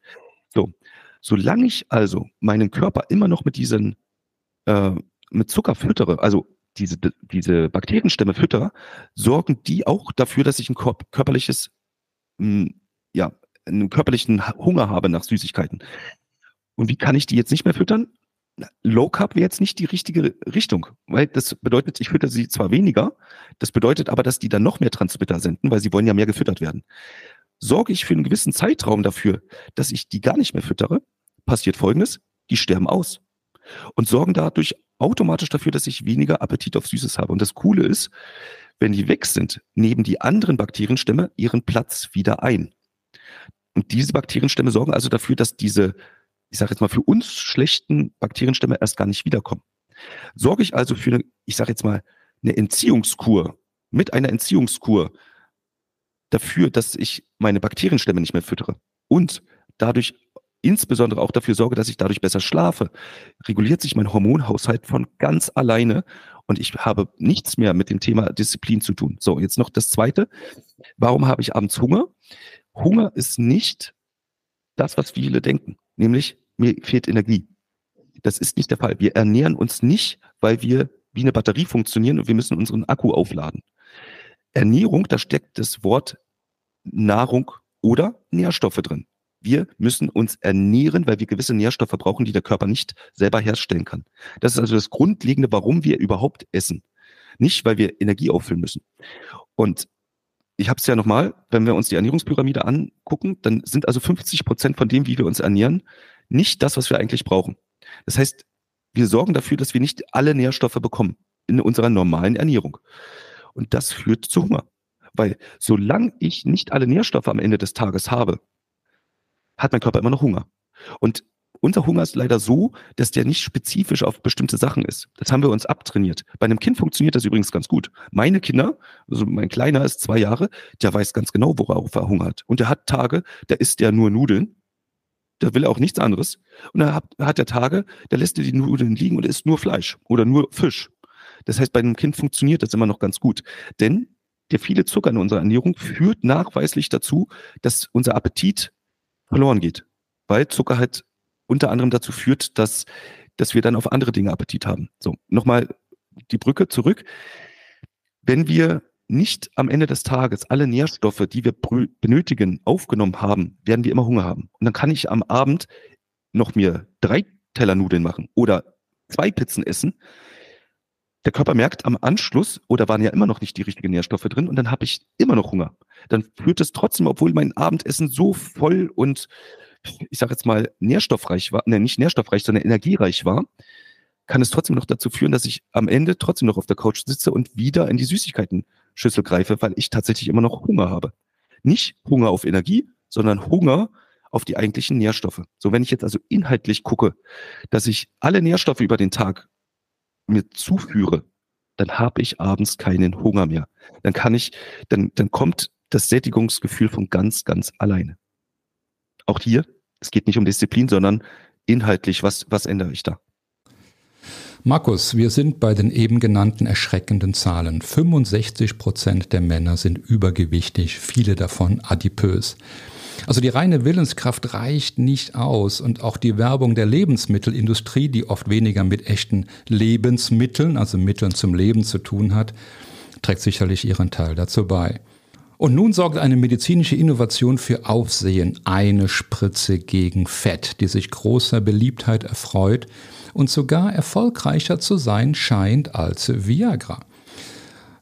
So, solange ich also meinen Körper immer noch mit diesen, äh, mit Zucker füttere, also diese, diese Bakterienstämme füttere, sorgen die auch dafür, dass ich ein körperliches, mh, hm, ja, einen körperlichen Hunger habe nach Süßigkeiten. Und wie kann ich die jetzt nicht mehr füttern? Low Carb wäre jetzt nicht die richtige Richtung, weil das bedeutet, ich fütter sie zwar weniger, das bedeutet aber, dass die dann noch mehr Transmitter senden, weil sie wollen ja mehr gefüttert werden. Sorge ich für einen gewissen Zeitraum dafür, dass ich die gar nicht mehr füttere, passiert Folgendes, die sterben aus und sorgen dadurch automatisch dafür, dass ich weniger Appetit auf Süßes habe. Und das Coole ist, wenn die weg sind, nehmen die anderen Bakterienstämme ihren Platz wieder ein. Und diese Bakterienstämme sorgen also dafür, dass diese ich sage jetzt mal, für uns schlechten Bakterienstämme erst gar nicht wiederkommen. Sorge ich also für eine, ich sage jetzt mal, eine Entziehungskur, mit einer Entziehungskur dafür, dass ich meine Bakterienstämme nicht mehr füttere und dadurch insbesondere auch dafür sorge, dass ich dadurch besser schlafe, reguliert sich mein Hormonhaushalt von ganz alleine und ich habe nichts mehr mit dem Thema Disziplin zu tun. So, jetzt noch das Zweite. Warum habe ich abends Hunger? Hunger ist nicht das, was viele denken, nämlich mir fehlt Energie. Das ist nicht der Fall. Wir ernähren uns nicht, weil wir wie eine Batterie funktionieren und wir müssen unseren Akku aufladen. Ernährung, da steckt das Wort Nahrung oder Nährstoffe drin. Wir müssen uns ernähren, weil wir gewisse Nährstoffe brauchen, die der Körper nicht selber herstellen kann. Das ist also das Grundlegende, warum wir überhaupt essen. Nicht, weil wir Energie auffüllen müssen. Und ich habe es ja nochmal, wenn wir uns die Ernährungspyramide angucken, dann sind also 50 Prozent von dem, wie wir uns ernähren, nicht das, was wir eigentlich brauchen. Das heißt, wir sorgen dafür, dass wir nicht alle Nährstoffe bekommen in unserer normalen Ernährung. Und das führt zu Hunger. Weil solange ich nicht alle Nährstoffe am Ende des Tages habe, hat mein Körper immer noch Hunger. Und unser Hunger ist leider so, dass der nicht spezifisch auf bestimmte Sachen ist. Das haben wir uns abtrainiert. Bei einem Kind funktioniert das übrigens ganz gut. Meine Kinder, also mein Kleiner ist zwei Jahre, der weiß ganz genau, worauf er Hunger hat. Und der hat Tage, da isst der nur Nudeln da will er auch nichts anderes. Und dann hat, hat er Tage, da lässt er die Nudeln liegen und isst nur Fleisch oder nur Fisch. Das heißt, bei einem Kind funktioniert das immer noch ganz gut. Denn der viele Zucker in unserer Ernährung führt nachweislich dazu, dass unser Appetit verloren geht. Weil Zucker halt unter anderem dazu führt, dass, dass wir dann auf andere Dinge Appetit haben. So, nochmal die Brücke zurück. Wenn wir nicht am Ende des Tages alle Nährstoffe, die wir benötigen, aufgenommen haben, werden wir immer Hunger haben. Und dann kann ich am Abend noch mir drei Teller Nudeln machen oder zwei Pizzen essen. Der Körper merkt am Anschluss, oder waren ja immer noch nicht die richtigen Nährstoffe drin, und dann habe ich immer noch Hunger. Dann führt es trotzdem, obwohl mein Abendessen so voll und ich sage jetzt mal nährstoffreich war, ne, nicht nährstoffreich, sondern energiereich war, kann es trotzdem noch dazu führen, dass ich am Ende trotzdem noch auf der Couch sitze und wieder in die Süßigkeiten Schüssel greife, weil ich tatsächlich immer noch Hunger habe. Nicht Hunger auf Energie, sondern Hunger auf die eigentlichen Nährstoffe. So, wenn ich jetzt also inhaltlich gucke, dass ich alle Nährstoffe über den Tag mir zuführe, dann habe ich abends keinen Hunger mehr. Dann kann ich, dann, dann kommt das Sättigungsgefühl von ganz, ganz alleine. Auch hier, es geht nicht um Disziplin, sondern inhaltlich, was, was ändere ich da? Markus, wir sind bei den eben genannten erschreckenden Zahlen. 65 Prozent der Männer sind übergewichtig, viele davon adipös. Also die reine Willenskraft reicht nicht aus und auch die Werbung der Lebensmittelindustrie, die oft weniger mit echten Lebensmitteln, also Mitteln zum Leben zu tun hat, trägt sicherlich ihren Teil dazu bei. Und nun sorgt eine medizinische Innovation für Aufsehen, eine Spritze gegen Fett, die sich großer Beliebtheit erfreut und sogar erfolgreicher zu sein scheint als Viagra.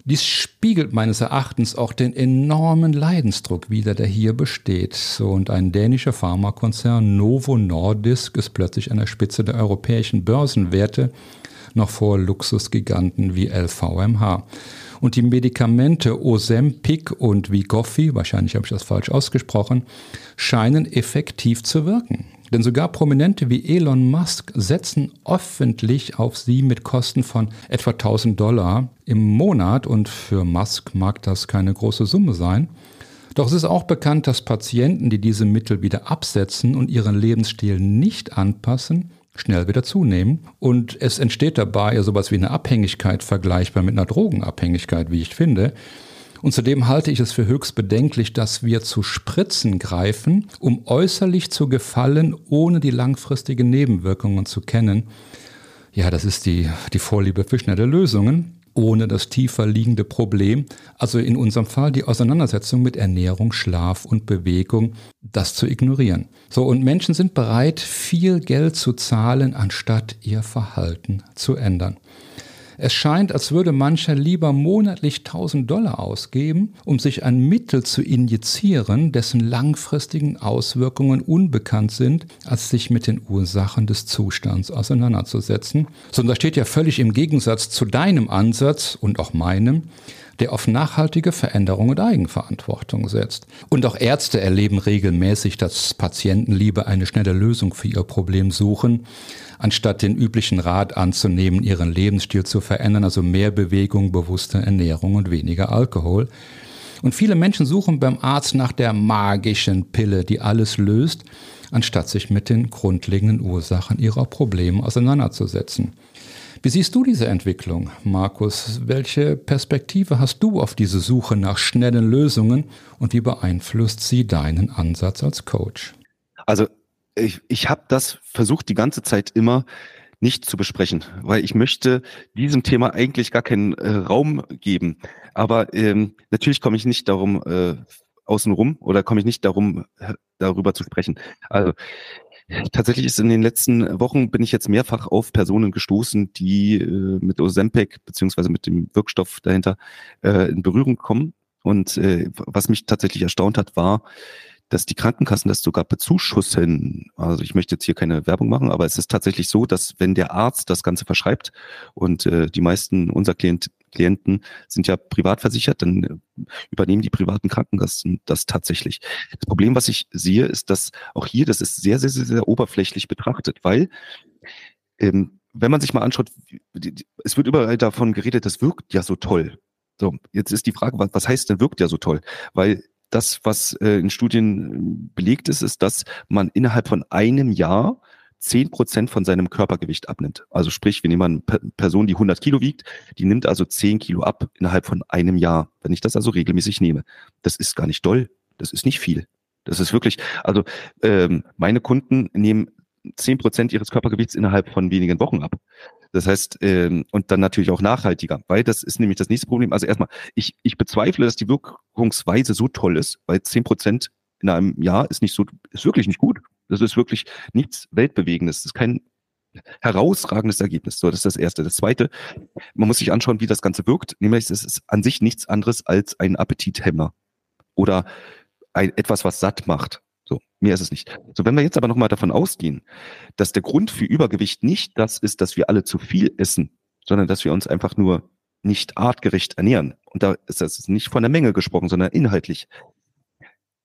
Dies spiegelt meines Erachtens auch den enormen Leidensdruck wider, der hier besteht. Und ein dänischer Pharmakonzern Novo Nordisk ist plötzlich an der Spitze der europäischen Börsenwerte, noch vor Luxusgiganten wie LVMH. Und die Medikamente Ozempic und Vigoffi, wahrscheinlich habe ich das falsch ausgesprochen, scheinen effektiv zu wirken. Denn sogar Prominente wie Elon Musk setzen öffentlich auf sie mit Kosten von etwa 1000 Dollar im Monat und für Musk mag das keine große Summe sein. Doch es ist auch bekannt, dass Patienten, die diese Mittel wieder absetzen und ihren Lebensstil nicht anpassen, schnell wieder zunehmen. Und es entsteht dabei sowas wie eine Abhängigkeit vergleichbar mit einer Drogenabhängigkeit, wie ich finde. Und zudem halte ich es für höchst bedenklich, dass wir zu Spritzen greifen, um äußerlich zu gefallen, ohne die langfristigen Nebenwirkungen zu kennen. Ja, das ist die, die Vorliebe für schnelle Lösungen ohne das tiefer liegende Problem, also in unserem Fall die Auseinandersetzung mit Ernährung, Schlaf und Bewegung, das zu ignorieren. So, und Menschen sind bereit, viel Geld zu zahlen, anstatt ihr Verhalten zu ändern. Es scheint, als würde mancher lieber monatlich 1000 Dollar ausgeben, um sich ein Mittel zu injizieren, dessen langfristigen Auswirkungen unbekannt sind, als sich mit den Ursachen des Zustands auseinanderzusetzen. So, und das steht ja völlig im Gegensatz zu deinem Ansatz und auch meinem, der auf nachhaltige Veränderung und Eigenverantwortung setzt. Und auch Ärzte erleben regelmäßig, dass Patienten lieber eine schnelle Lösung für ihr Problem suchen, anstatt den üblichen Rat anzunehmen, ihren Lebensstil zu verändern, also mehr Bewegung, bewusste Ernährung und weniger Alkohol. Und viele Menschen suchen beim Arzt nach der magischen Pille, die alles löst, anstatt sich mit den grundlegenden Ursachen ihrer Probleme auseinanderzusetzen. Wie siehst du diese Entwicklung, Markus? Welche Perspektive hast du auf diese Suche nach schnellen Lösungen und wie beeinflusst sie deinen Ansatz als Coach? Also ich, ich habe das versucht die ganze Zeit immer nicht zu besprechen, weil ich möchte diesem Thema eigentlich gar keinen äh, Raum geben. Aber ähm, natürlich komme ich nicht darum äh, außen rum oder komme ich nicht darum, äh, darüber zu sprechen. Also tatsächlich ist in den letzten Wochen bin ich jetzt mehrfach auf Personen gestoßen, die äh, mit Ozempic beziehungsweise mit dem Wirkstoff dahinter äh, in Berührung kommen. Und äh, was mich tatsächlich erstaunt hat, war, dass die Krankenkassen das sogar bezuschussen. Also ich möchte jetzt hier keine Werbung machen, aber es ist tatsächlich so, dass wenn der Arzt das Ganze verschreibt und äh, die meisten unserer Klient, Klienten sind ja privat versichert, dann äh, übernehmen die privaten Krankenkassen das tatsächlich. Das Problem, was ich sehe, ist, dass auch hier, das ist sehr, sehr, sehr, sehr oberflächlich betrachtet, weil ähm, wenn man sich mal anschaut, es wird überall davon geredet, das wirkt ja so toll. So, jetzt ist die Frage, was, heißt denn wirkt ja so toll? Weil das, was äh, in Studien äh, belegt ist, ist, dass man innerhalb von einem Jahr zehn Prozent von seinem Körpergewicht abnimmt. Also sprich, wir nehmen eine Person, die 100 Kilo wiegt, die nimmt also 10 Kilo ab innerhalb von einem Jahr. Wenn ich das also regelmäßig nehme, das ist gar nicht doll, das ist nicht viel. Das ist wirklich, also ähm, meine Kunden nehmen zehn Prozent ihres Körpergewichts innerhalb von wenigen Wochen ab. Das heißt, ähm, und dann natürlich auch nachhaltiger, weil das ist nämlich das nächste Problem. Also erstmal, ich, ich bezweifle, dass die Wirkungsweise so toll ist, weil zehn Prozent in einem Jahr ist nicht so, ist wirklich nicht gut. Das ist wirklich nichts Weltbewegendes. Das ist kein herausragendes Ergebnis. So, das ist das Erste. Das Zweite, man muss sich anschauen, wie das Ganze wirkt. Nämlich, es ist an sich nichts anderes als ein Appetithemmer oder ein, etwas, was satt macht. So, mehr ist es nicht. So, wenn wir jetzt aber nochmal davon ausgehen, dass der Grund für Übergewicht nicht das ist, dass wir alle zu viel essen, sondern dass wir uns einfach nur nicht artgerecht ernähren. Und da ist das nicht von der Menge gesprochen, sondern inhaltlich.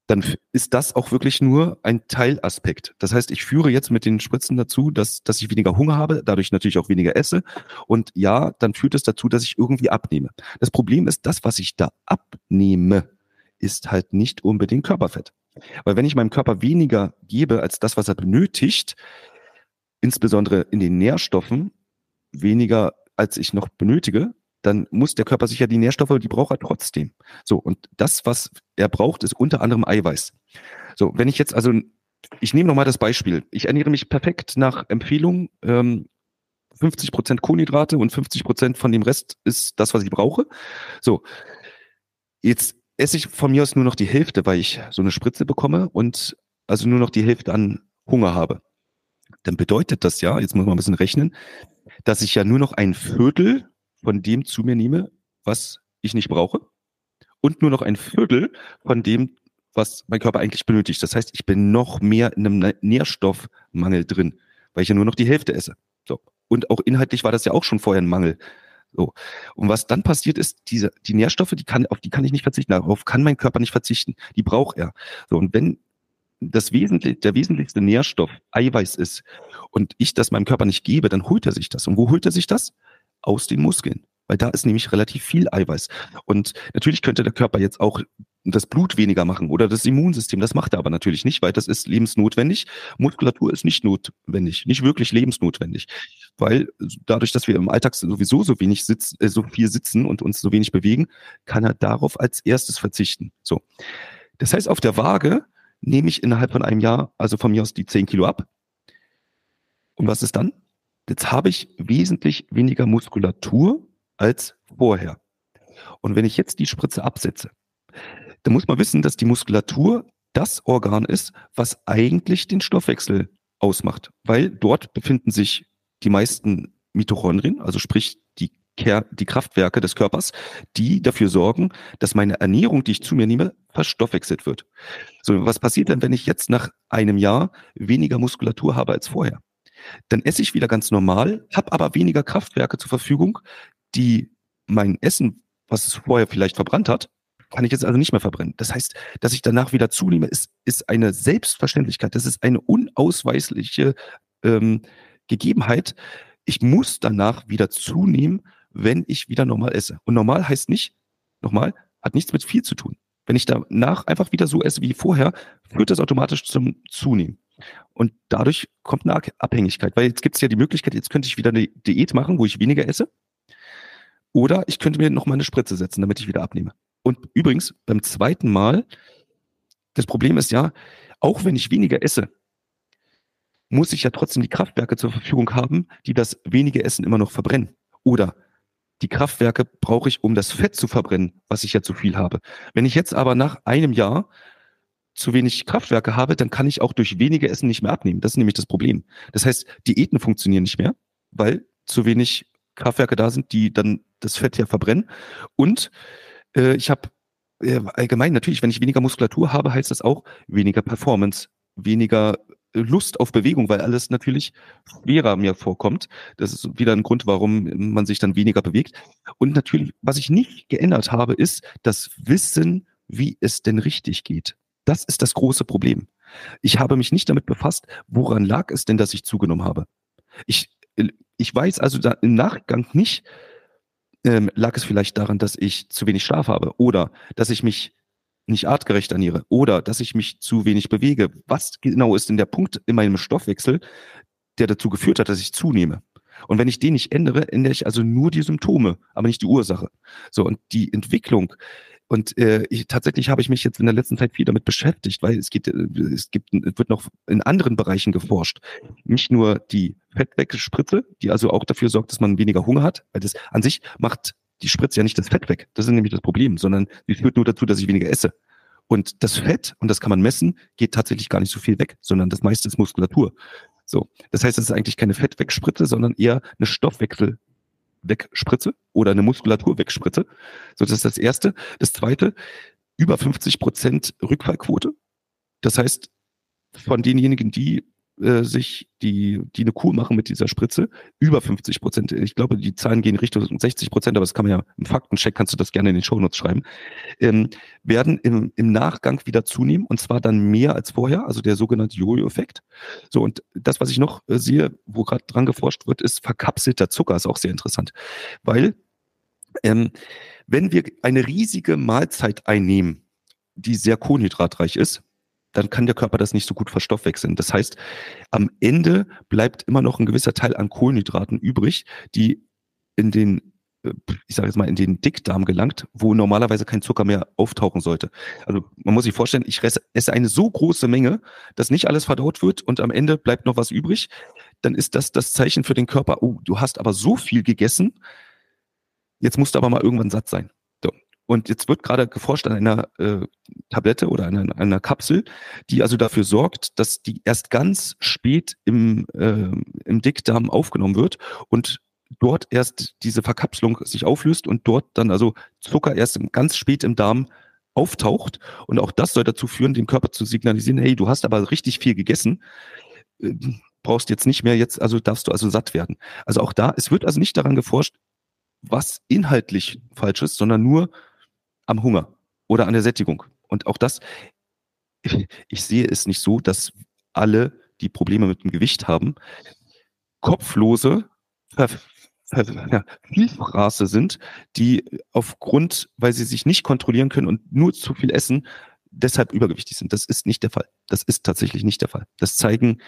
Dann ist das auch wirklich nur ein Teilaspekt. Das heißt, ich führe jetzt mit den Spritzen dazu, dass, dass ich weniger Hunger habe, dadurch natürlich auch weniger esse. Und ja, dann führt es dazu, dass ich irgendwie abnehme. Das Problem ist, das, was ich da abnehme, ist halt nicht unbedingt Körperfett. Weil wenn ich meinem Körper weniger gebe als das, was er benötigt, insbesondere in den Nährstoffen, weniger, als ich noch benötige, dann muss der Körper sicher die Nährstoffe, die braucht er trotzdem. So, und das, was er braucht, ist unter anderem Eiweiß. So, wenn ich jetzt also, ich nehme nochmal das Beispiel. Ich ernähre mich perfekt nach Empfehlung. Ähm, 50 Prozent Kohlenhydrate und 50 Prozent von dem Rest ist das, was ich brauche. So, jetzt esse ich von mir aus nur noch die Hälfte, weil ich so eine Spritze bekomme und also nur noch die Hälfte an Hunger habe. Dann bedeutet das ja, jetzt muss man ein bisschen rechnen, dass ich ja nur noch ein Viertel von dem zu mir nehme, was ich nicht brauche und nur noch ein Viertel von dem, was mein Körper eigentlich benötigt. Das heißt, ich bin noch mehr in einem Nährstoffmangel drin, weil ich ja nur noch die Hälfte esse. So. Und auch inhaltlich war das ja auch schon vorher ein Mangel. So. Und was dann passiert ist, diese, die Nährstoffe, die kann, auf die kann ich nicht verzichten. Darauf kann mein Körper nicht verzichten. Die braucht er. So. Und wenn das wesentlich, der wesentlichste Nährstoff Eiweiß ist und ich das meinem Körper nicht gebe, dann holt er sich das. Und wo holt er sich das? Aus den Muskeln. Weil da ist nämlich relativ viel Eiweiß. Und natürlich könnte der Körper jetzt auch das Blut weniger machen oder das Immunsystem. Das macht er aber natürlich nicht, weil das ist lebensnotwendig. Muskulatur ist nicht notwendig, nicht wirklich lebensnotwendig, weil dadurch, dass wir im Alltag sowieso so wenig sitzen, äh, so viel sitzen und uns so wenig bewegen, kann er darauf als erstes verzichten. So. Das heißt, auf der Waage nehme ich innerhalb von einem Jahr, also von mir aus die 10 Kilo ab. Und was ist dann? Jetzt habe ich wesentlich weniger Muskulatur als vorher. Und wenn ich jetzt die Spritze absetze, dann muss man wissen, dass die Muskulatur das Organ ist, was eigentlich den Stoffwechsel ausmacht, weil dort befinden sich die meisten Mitochondrien, also sprich die, die Kraftwerke des Körpers, die dafür sorgen, dass meine Ernährung, die ich zu mir nehme, verstoffwechselt wird. So, was passiert denn, wenn ich jetzt nach einem Jahr weniger Muskulatur habe als vorher? Dann esse ich wieder ganz normal, habe aber weniger Kraftwerke zur Verfügung, die mein Essen, was es vorher vielleicht verbrannt hat, kann ich jetzt also nicht mehr verbrennen. Das heißt, dass ich danach wieder zunehme, ist, ist eine Selbstverständlichkeit. Das ist eine unausweisliche ähm, Gegebenheit. Ich muss danach wieder zunehmen, wenn ich wieder normal esse. Und normal heißt nicht, nochmal, hat nichts mit viel zu tun. Wenn ich danach einfach wieder so esse wie vorher, führt das automatisch zum Zunehmen. Und dadurch kommt eine Abhängigkeit, weil jetzt gibt es ja die Möglichkeit, jetzt könnte ich wieder eine Diät machen, wo ich weniger esse. Oder ich könnte mir nochmal eine Spritze setzen, damit ich wieder abnehme. Und übrigens, beim zweiten Mal, das Problem ist ja, auch wenn ich weniger esse, muss ich ja trotzdem die Kraftwerke zur Verfügung haben, die das wenige Essen immer noch verbrennen. Oder die Kraftwerke brauche ich, um das Fett zu verbrennen, was ich ja zu viel habe. Wenn ich jetzt aber nach einem Jahr zu wenig Kraftwerke habe, dann kann ich auch durch weniger Essen nicht mehr abnehmen. Das ist nämlich das Problem. Das heißt, Diäten funktionieren nicht mehr, weil zu wenig Kraftwerke da sind, die dann das Fett ja verbrennen. Und äh, ich habe äh, allgemein natürlich, wenn ich weniger Muskulatur habe, heißt das auch weniger Performance, weniger Lust auf Bewegung, weil alles natürlich schwerer mir vorkommt. Das ist wieder ein Grund, warum man sich dann weniger bewegt. Und natürlich, was ich nicht geändert habe, ist das Wissen, wie es denn richtig geht. Das ist das große Problem. Ich habe mich nicht damit befasst, woran lag es denn, dass ich zugenommen habe. Ich ich weiß also im Nachgang nicht, ähm, lag es vielleicht daran, dass ich zu wenig Schlaf habe oder dass ich mich nicht artgerecht ernähre oder dass ich mich zu wenig bewege. Was genau ist denn der Punkt in meinem Stoffwechsel, der dazu geführt hat, dass ich zunehme? Und wenn ich den nicht ändere, ändere ich also nur die Symptome, aber nicht die Ursache. So, und die Entwicklung und äh, ich, tatsächlich habe ich mich jetzt in der letzten Zeit viel damit beschäftigt, weil es geht, äh, es gibt, es wird noch in anderen Bereichen geforscht. Nicht nur die Fettwegspritze, die also auch dafür sorgt, dass man weniger Hunger hat, weil das an sich macht die Spritze ja nicht das Fett weg. Das ist nämlich das Problem, sondern sie führt nur dazu, dass ich weniger esse. Und das Fett, und das kann man messen, geht tatsächlich gar nicht so viel weg, sondern das meiste ist Muskulatur. So. Das heißt, es ist eigentlich keine Fettwegspritze, sondern eher eine Stoffwechsel, wegspritze oder eine Muskulatur wegspritze. So, das ist das Erste. Das Zweite, über 50 Prozent Rückfallquote. Das heißt, von denjenigen, die äh, sich die, die eine Kur machen mit dieser Spritze, über 50 Prozent. Ich glaube, die Zahlen gehen Richtung 60 Prozent, aber das kann man ja im Faktencheck, kannst du das gerne in den Shownotes schreiben, ähm, werden im, im Nachgang wieder zunehmen und zwar dann mehr als vorher, also der sogenannte Jojo-Effekt. So, und das, was ich noch äh, sehe, wo gerade dran geforscht wird, ist verkapselter Zucker, ist auch sehr interessant, weil ähm, wenn wir eine riesige Mahlzeit einnehmen, die sehr kohlenhydratreich ist, dann kann der Körper das nicht so gut verstoffwechseln. Das heißt, am Ende bleibt immer noch ein gewisser Teil an Kohlenhydraten übrig, die in den äh, ich sage jetzt mal, in den Dickdarm gelangt, wo normalerweise kein Zucker mehr auftauchen sollte. Also man muss sich vorstellen, ich esse eine so große Menge, dass nicht alles verdaut wird und am Ende bleibt noch was übrig. Dann ist das das Zeichen für den Körper, oh, du hast aber so viel gegessen, jetzt musst du aber mal irgendwann satt sein. Und jetzt wird gerade geforscht an einer äh, Tablette oder an einer, einer, Kapsel, die also dafür sorgt, dass die erst ganz spät im, äh, im Dickdarm aufgenommen wird und dort erst diese Verkapselung sich auflöst und dort dann also Zucker erst ganz spät im Darm auftaucht. Und auch das soll dazu führen, dem Körper zu signalisieren, hey, du hast aber richtig viel gegessen, äh, brauchst jetzt nicht mehr, jetzt also darfst du also satt werden. Also auch da, es wird also nicht daran geforscht, was inhaltlich falsch ist, sondern nur am Hunger oder an der Sättigung. Und auch das, ich, sehe es nicht so, dass alle, die Probleme mit dem Gewicht haben, kopflose Vielfraße sind, die aufgrund, weil sie sich nicht kontrollieren können und nur zu viel essen, deshalb übergewichtig sind. Das ist nicht der Fall. Das ist tatsächlich nicht der Fall. Das zeigen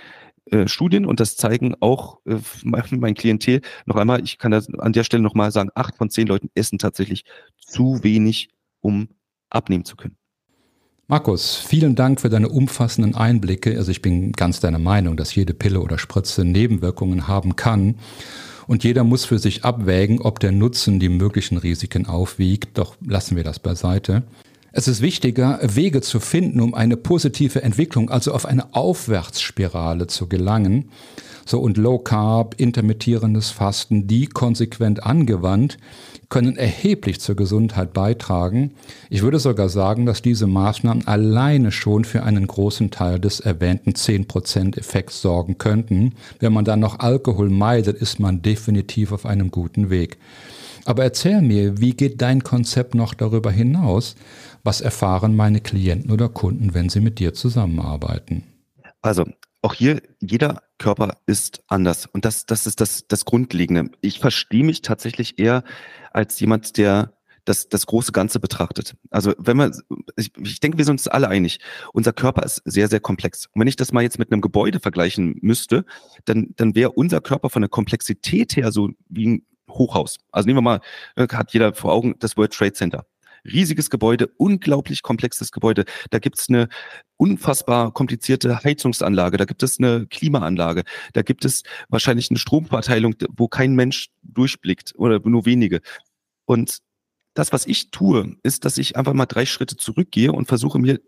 äh, Studien und das zeigen auch äh, mein, Klientel. Noch einmal, ich kann an der Stelle nochmal sagen, acht von zehn Leuten essen tatsächlich zu wenig, um abnehmen zu können. Markus, vielen Dank für deine umfassenden Einblicke. Also ich bin ganz deiner Meinung, dass jede Pille oder Spritze Nebenwirkungen haben kann. Und jeder muss für sich abwägen, ob der Nutzen die möglichen Risiken aufwiegt. Doch lassen wir das beiseite. Es ist wichtiger, Wege zu finden, um eine positive Entwicklung, also auf eine Aufwärtsspirale zu gelangen. So und Low Carb, intermittierendes Fasten, die konsequent angewandt, können erheblich zur Gesundheit beitragen. Ich würde sogar sagen, dass diese Maßnahmen alleine schon für einen großen Teil des erwähnten 10% Effekts sorgen könnten. Wenn man dann noch Alkohol meidet, ist man definitiv auf einem guten Weg. Aber erzähl mir, wie geht dein Konzept noch darüber hinaus? Was erfahren meine Klienten oder Kunden, wenn sie mit dir zusammenarbeiten? Also, auch hier, jeder Körper ist anders. Und das, das ist das, das Grundlegende. Ich verstehe mich tatsächlich eher als jemand, der das, das große Ganze betrachtet. Also wenn man, ich, ich denke, wir sind uns alle einig, unser Körper ist sehr, sehr komplex. Und wenn ich das mal jetzt mit einem Gebäude vergleichen müsste, dann, dann wäre unser Körper von der Komplexität her so wie ein Hochhaus. Also nehmen wir mal, äh, hat jeder vor Augen das World Trade Center riesiges Gebäude, unglaublich komplexes Gebäude. Da gibt's eine unfassbar komplizierte Heizungsanlage, da gibt es eine Klimaanlage, da gibt es wahrscheinlich eine Stromverteilung, wo kein Mensch durchblickt oder nur wenige. Und das, was ich tue, ist, dass ich einfach mal drei Schritte zurückgehe und versuche mir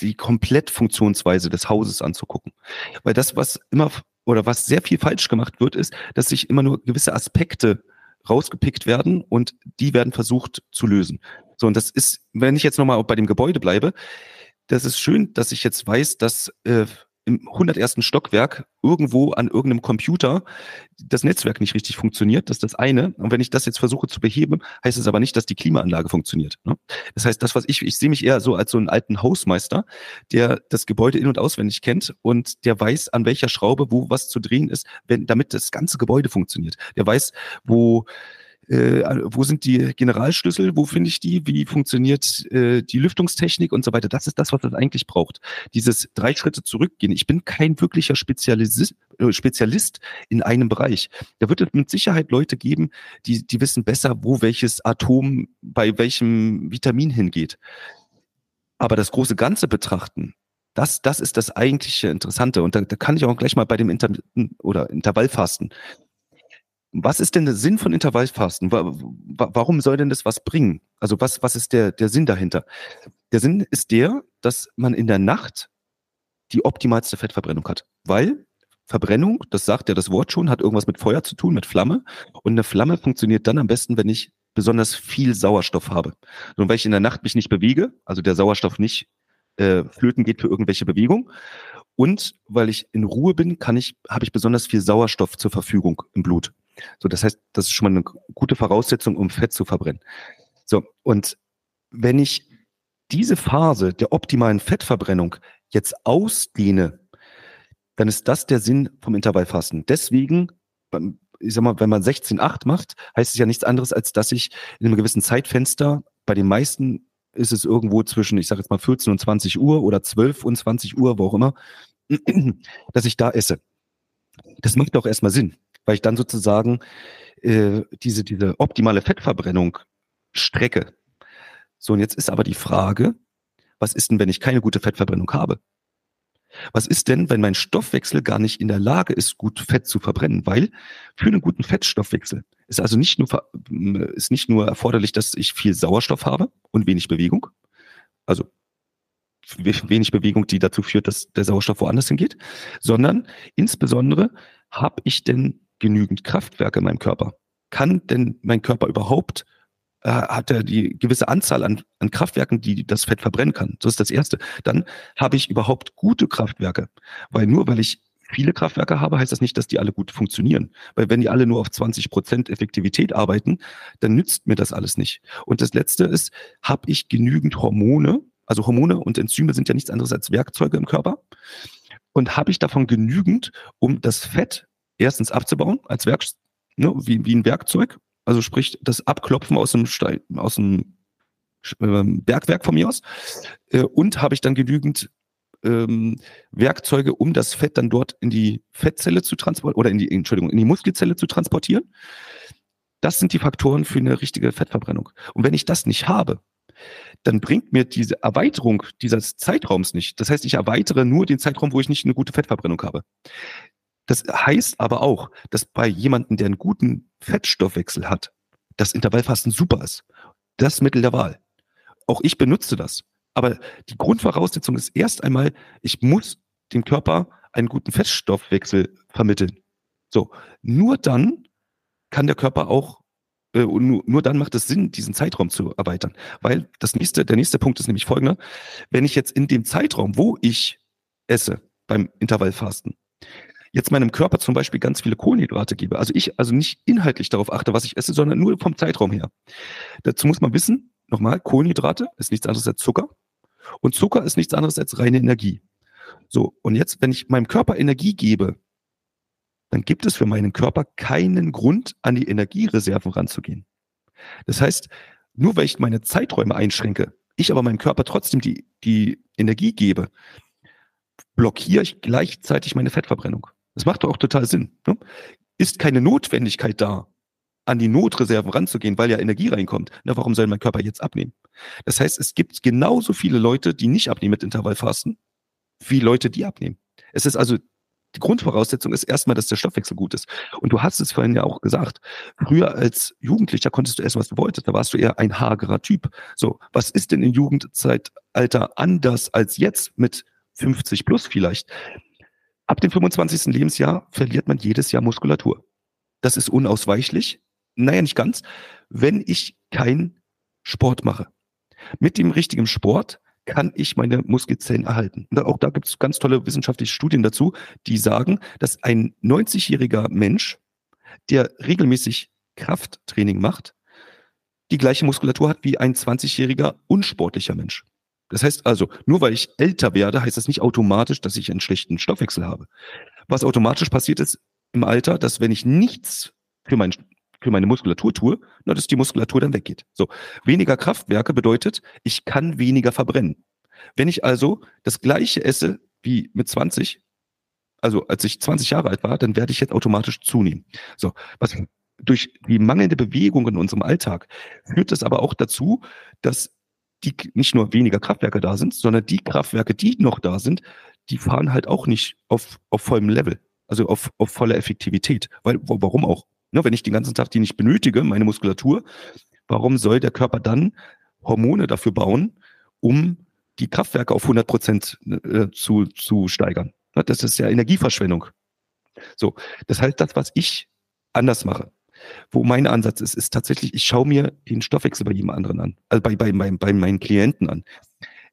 die Komplettfunktionsweise des Hauses anzugucken. Weil das, was immer oder was sehr viel falsch gemacht wird, ist, dass sich immer nur gewisse Aspekte rausgepickt werden und die werden versucht zu lösen. So, und das ist, wenn ich jetzt nochmal bei dem Gebäude bleibe, das ist schön, dass ich jetzt weiß, dass äh, im 101. Stockwerk irgendwo an irgendeinem Computer das Netzwerk nicht richtig funktioniert. Das ist das eine. Und wenn ich das jetzt versuche zu beheben, heißt es aber nicht, dass die Klimaanlage funktioniert. Ne? Das heißt, das, was ich, ich sehe mich eher so als so einen alten Hausmeister, der das Gebäude in- und auswendig kennt und der weiß, an welcher Schraube wo was zu drehen ist, wenn, damit das ganze Gebäude funktioniert. Der weiß, wo äh, wo sind die Generalschlüssel, wo finde ich die, wie funktioniert äh, die Lüftungstechnik und so weiter. Das ist das, was es eigentlich braucht. Dieses drei Schritte zurückgehen. Ich bin kein wirklicher Spezialist, äh, Spezialist in einem Bereich. Da wird es mit Sicherheit Leute geben, die, die wissen besser, wo welches Atom bei welchem Vitamin hingeht. Aber das große Ganze betrachten, das, das ist das eigentliche Interessante. Und da, da kann ich auch gleich mal bei dem Inter oder Intervallfasten was ist denn der Sinn von Intervallfasten? Warum soll denn das was bringen? Also was, was ist der, der Sinn dahinter? Der Sinn ist der, dass man in der Nacht die optimalste Fettverbrennung hat. Weil Verbrennung, das sagt ja das Wort schon, hat irgendwas mit Feuer zu tun, mit Flamme. Und eine Flamme funktioniert dann am besten, wenn ich besonders viel Sauerstoff habe. Und weil ich in der Nacht mich nicht bewege, also der Sauerstoff nicht äh, flöten geht für irgendwelche Bewegung. Und weil ich in Ruhe bin, kann ich, habe ich besonders viel Sauerstoff zur Verfügung im Blut. So, das heißt, das ist schon mal eine gute Voraussetzung, um Fett zu verbrennen. So, und wenn ich diese Phase der optimalen Fettverbrennung jetzt ausdehne, dann ist das der Sinn vom Intervallfasten. Deswegen, ich sag mal, wenn man 16,8 macht, heißt es ja nichts anderes, als dass ich in einem gewissen Zeitfenster bei den meisten ist es irgendwo zwischen, ich sage jetzt mal 14 und 20 Uhr oder 12 und 20 Uhr, wo auch immer, dass ich da esse. Das macht doch erstmal Sinn, weil ich dann sozusagen äh, diese, diese optimale Fettverbrennung strecke. So, und jetzt ist aber die Frage, was ist denn, wenn ich keine gute Fettverbrennung habe? Was ist denn, wenn mein Stoffwechsel gar nicht in der Lage ist, gut Fett zu verbrennen? Weil für einen guten Fettstoffwechsel ist also nicht nur, ist nicht nur erforderlich, dass ich viel Sauerstoff habe und wenig Bewegung. Also wenig Bewegung, die dazu führt, dass der Sauerstoff woanders hingeht, sondern insbesondere habe ich denn genügend Kraftwerke in meinem Körper? Kann denn mein Körper überhaupt äh, hat er die gewisse Anzahl an, an Kraftwerken, die das Fett verbrennen kann. Das ist das Erste. Dann habe ich überhaupt gute Kraftwerke. Weil nur weil ich viele Kraftwerke habe, heißt das nicht, dass die alle gut funktionieren. Weil wenn die alle nur auf 20 Prozent Effektivität arbeiten, dann nützt mir das alles nicht. Und das Letzte ist, habe ich genügend Hormone? Also Hormone und Enzyme sind ja nichts anderes als Werkzeuge im Körper. Und habe ich davon genügend, um das Fett erstens abzubauen als Werk, ne, wie, wie ein Werkzeug also sprich das Abklopfen aus dem, Stein, aus dem äh, Bergwerk von mir aus. Äh, und habe ich dann genügend ähm, Werkzeuge, um das Fett dann dort in die Fettzelle zu transportieren oder in die, Entschuldigung, in die Muskelzelle zu transportieren. Das sind die Faktoren für eine richtige Fettverbrennung. Und wenn ich das nicht habe, dann bringt mir diese Erweiterung dieses Zeitraums nicht. Das heißt, ich erweitere nur den Zeitraum, wo ich nicht eine gute Fettverbrennung habe. Das heißt aber auch, dass bei jemandem, der einen guten Fettstoffwechsel hat, das Intervallfasten super ist. Das Mittel der Wahl. Auch ich benutze das. Aber die Grundvoraussetzung ist erst einmal, ich muss dem Körper einen guten Fettstoffwechsel vermitteln. So, nur dann kann der Körper auch, äh, nur, nur dann macht es Sinn, diesen Zeitraum zu erweitern. Weil das nächste, der nächste Punkt ist nämlich folgender. Wenn ich jetzt in dem Zeitraum, wo ich esse, beim Intervallfasten, jetzt meinem Körper zum Beispiel ganz viele Kohlenhydrate gebe, also ich also nicht inhaltlich darauf achte, was ich esse, sondern nur vom Zeitraum her. Dazu muss man wissen, nochmal, Kohlenhydrate ist nichts anderes als Zucker und Zucker ist nichts anderes als reine Energie. So, und jetzt, wenn ich meinem Körper Energie gebe, dann gibt es für meinen Körper keinen Grund, an die Energiereserven ranzugehen. Das heißt, nur weil ich meine Zeiträume einschränke, ich aber meinem Körper trotzdem die, die Energie gebe, blockiere ich gleichzeitig meine Fettverbrennung. Das macht doch auch total Sinn. Ne? Ist keine Notwendigkeit da, an die Notreserven ranzugehen, weil ja Energie reinkommt. Na, warum soll mein Körper jetzt abnehmen? Das heißt, es gibt genauso viele Leute, die nicht abnehmen mit Intervallfasten, wie Leute, die abnehmen. Es ist also die Grundvoraussetzung ist erstmal, dass der Stoffwechsel gut ist. Und du hast es vorhin ja auch gesagt. Früher als Jugendlicher konntest du essen, was du wolltest. Da warst du eher ein hagerer Typ. So, was ist denn im Jugendzeitalter anders als jetzt mit 50 plus vielleicht? Ab dem 25. Lebensjahr verliert man jedes Jahr Muskulatur. Das ist unausweichlich. Naja, nicht ganz. Wenn ich keinen Sport mache. Mit dem richtigen Sport kann ich meine Muskelzellen erhalten. Und auch da gibt es ganz tolle wissenschaftliche Studien dazu, die sagen, dass ein 90-jähriger Mensch, der regelmäßig Krafttraining macht, die gleiche Muskulatur hat wie ein 20-jähriger unsportlicher Mensch. Das heißt also, nur weil ich älter werde, heißt das nicht automatisch, dass ich einen schlechten Stoffwechsel habe. Was automatisch passiert ist im Alter, dass wenn ich nichts für, mein, für meine Muskulatur tue, na, dass die Muskulatur dann weggeht. So, weniger Kraftwerke bedeutet, ich kann weniger verbrennen. Wenn ich also das gleiche esse wie mit 20, also als ich 20 Jahre alt war, dann werde ich jetzt automatisch zunehmen. So, was durch die mangelnde Bewegung in unserem Alltag führt das aber auch dazu, dass die nicht nur weniger Kraftwerke da sind, sondern die Kraftwerke, die noch da sind, die fahren halt auch nicht auf, auf vollem Level, also auf, auf voller Effektivität. Weil, warum auch? Ne, wenn ich den ganzen Tag die nicht benötige, meine Muskulatur, warum soll der Körper dann Hormone dafür bauen, um die Kraftwerke auf 100 Prozent äh, zu, zu steigern? Ne, das ist ja Energieverschwendung. So, das heißt, das, was ich anders mache, wo mein Ansatz ist, ist tatsächlich, ich schaue mir den Stoffwechsel bei jedem anderen an, also bei, bei, bei, bei meinen Klienten an.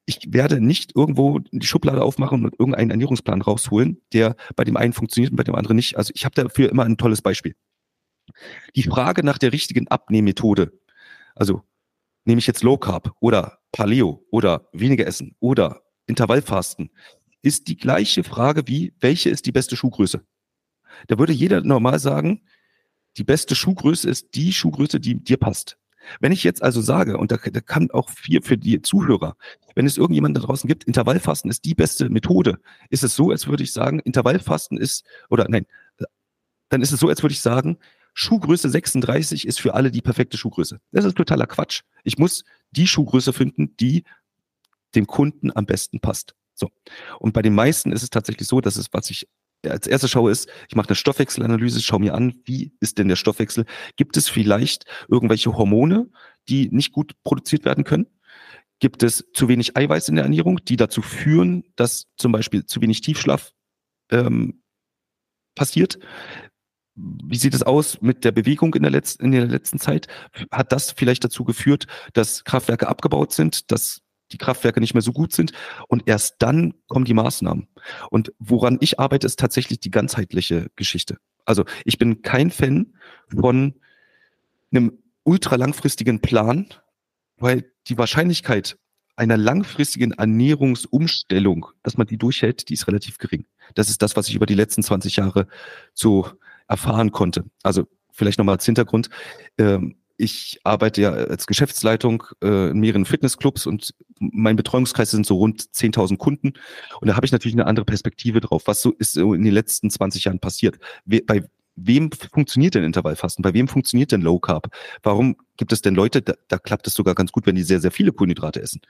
Ich werde nicht irgendwo die Schublade aufmachen und irgendeinen Ernährungsplan rausholen, der bei dem einen funktioniert und bei dem anderen nicht. Also ich habe dafür immer ein tolles Beispiel. Die Frage nach der richtigen Abnehmmethode, also nehme ich jetzt Low Carb oder Paleo oder weniger essen oder Intervallfasten, ist die gleiche Frage wie, welche ist die beste Schuhgröße? Da würde jeder normal sagen, die beste Schuhgröße ist die Schuhgröße, die dir passt. Wenn ich jetzt also sage, und da, da kann auch viel für die Zuhörer, wenn es irgendjemand da draußen gibt, Intervallfasten ist die beste Methode, ist es so, als würde ich sagen, Intervallfasten ist, oder nein, dann ist es so, als würde ich sagen, Schuhgröße 36 ist für alle die perfekte Schuhgröße. Das ist totaler Quatsch. Ich muss die Schuhgröße finden, die dem Kunden am besten passt. So. Und bei den meisten ist es tatsächlich so, dass es, was ich als erstes schaue, ist, ich mache eine Stoffwechselanalyse, schaue mir an, wie ist denn der Stoffwechsel? Gibt es vielleicht irgendwelche Hormone, die nicht gut produziert werden können? Gibt es zu wenig Eiweiß in der Ernährung, die dazu führen, dass zum Beispiel zu wenig Tiefschlaf ähm, passiert? Wie sieht es aus mit der Bewegung in der, letzten, in der letzten Zeit? Hat das vielleicht dazu geführt, dass Kraftwerke abgebaut sind, dass die Kraftwerke nicht mehr so gut sind und erst dann kommen die Maßnahmen. Und woran ich arbeite, ist tatsächlich die ganzheitliche Geschichte. Also ich bin kein Fan von einem ultra langfristigen Plan, weil die Wahrscheinlichkeit einer langfristigen Ernährungsumstellung, dass man die durchhält, die ist relativ gering. Das ist das, was ich über die letzten 20 Jahre so erfahren konnte. Also vielleicht nochmal als Hintergrund. Ähm, ich arbeite ja als Geschäftsleitung äh, in mehreren Fitnessclubs und mein Betreuungskreis sind so rund 10.000 Kunden. Und da habe ich natürlich eine andere Perspektive drauf. Was so ist in den letzten 20 Jahren passiert? We bei wem funktioniert denn Intervallfasten? Bei wem funktioniert denn Low Carb? Warum gibt es denn Leute, da, da klappt es sogar ganz gut, wenn die sehr, sehr viele Kohlenhydrate essen?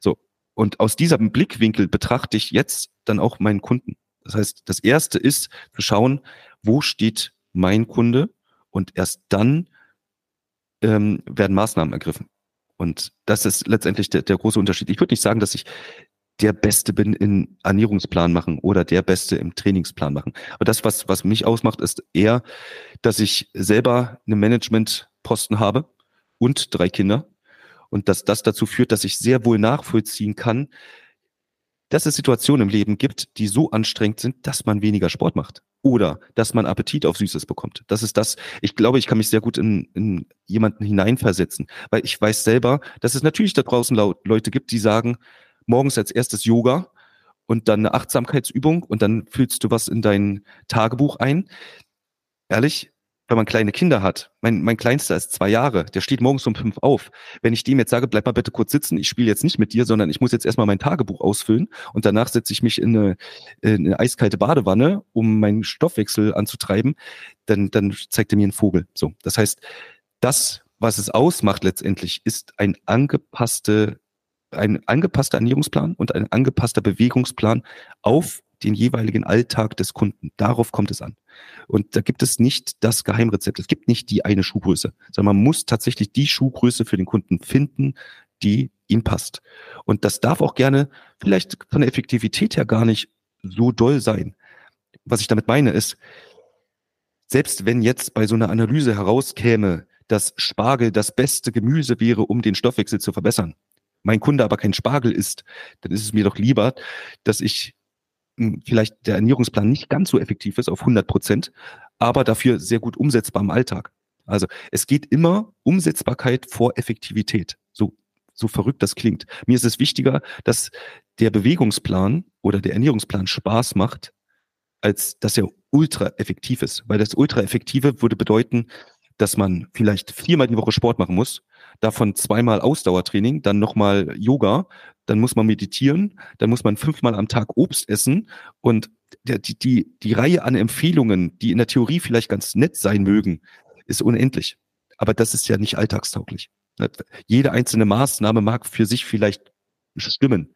So. Und aus diesem Blickwinkel betrachte ich jetzt dann auch meinen Kunden. Das heißt, das erste ist zu schauen, wo steht mein Kunde? Und erst dann ähm, werden Maßnahmen ergriffen. Und das ist letztendlich der, der große Unterschied. Ich würde nicht sagen, dass ich der Beste bin in Ernährungsplan machen oder der Beste im Trainingsplan machen. Aber das, was, was mich ausmacht, ist eher, dass ich selber einen Managementposten habe und drei Kinder. Und dass das dazu führt, dass ich sehr wohl nachvollziehen kann, dass es Situationen im Leben gibt, die so anstrengend sind, dass man weniger Sport macht oder dass man Appetit auf Süßes bekommt. Das ist das, ich glaube, ich kann mich sehr gut in, in jemanden hineinversetzen, weil ich weiß selber, dass es natürlich da draußen Leute gibt, die sagen, morgens als erstes Yoga und dann eine Achtsamkeitsübung und dann fühlst du was in dein Tagebuch ein. Ehrlich, wenn man kleine Kinder hat, mein, mein Kleinster ist zwei Jahre, der steht morgens um fünf auf. Wenn ich dem jetzt sage, bleib mal bitte kurz sitzen, ich spiele jetzt nicht mit dir, sondern ich muss jetzt erstmal mein Tagebuch ausfüllen und danach setze ich mich in eine, in eine eiskalte Badewanne, um meinen Stoffwechsel anzutreiben, dann, dann zeigt er mir einen Vogel. So, das heißt, das, was es ausmacht letztendlich, ist ein angepasste, ein angepasster Ernährungsplan und ein angepasster Bewegungsplan auf den jeweiligen Alltag des Kunden. Darauf kommt es an. Und da gibt es nicht das Geheimrezept. Es gibt nicht die eine Schuhgröße, sondern man muss tatsächlich die Schuhgröße für den Kunden finden, die ihm passt. Und das darf auch gerne vielleicht von der Effektivität her gar nicht so doll sein. Was ich damit meine ist, selbst wenn jetzt bei so einer Analyse herauskäme, dass Spargel das beste Gemüse wäre, um den Stoffwechsel zu verbessern, mein Kunde aber kein Spargel isst, dann ist es mir doch lieber, dass ich vielleicht der Ernährungsplan nicht ganz so effektiv ist auf 100 Prozent, aber dafür sehr gut umsetzbar im Alltag. Also es geht immer Umsetzbarkeit vor Effektivität. So, so verrückt das klingt. Mir ist es wichtiger, dass der Bewegungsplan oder der Ernährungsplan Spaß macht, als dass er ultra effektiv ist. Weil das ultra effektive würde bedeuten, dass man vielleicht viermal die Woche Sport machen muss, davon zweimal Ausdauertraining, dann nochmal Yoga, dann muss man meditieren, dann muss man fünfmal am Tag Obst essen und die, die, die Reihe an Empfehlungen, die in der Theorie vielleicht ganz nett sein mögen, ist unendlich. Aber das ist ja nicht alltagstauglich. Jede einzelne Maßnahme mag für sich vielleicht stimmen.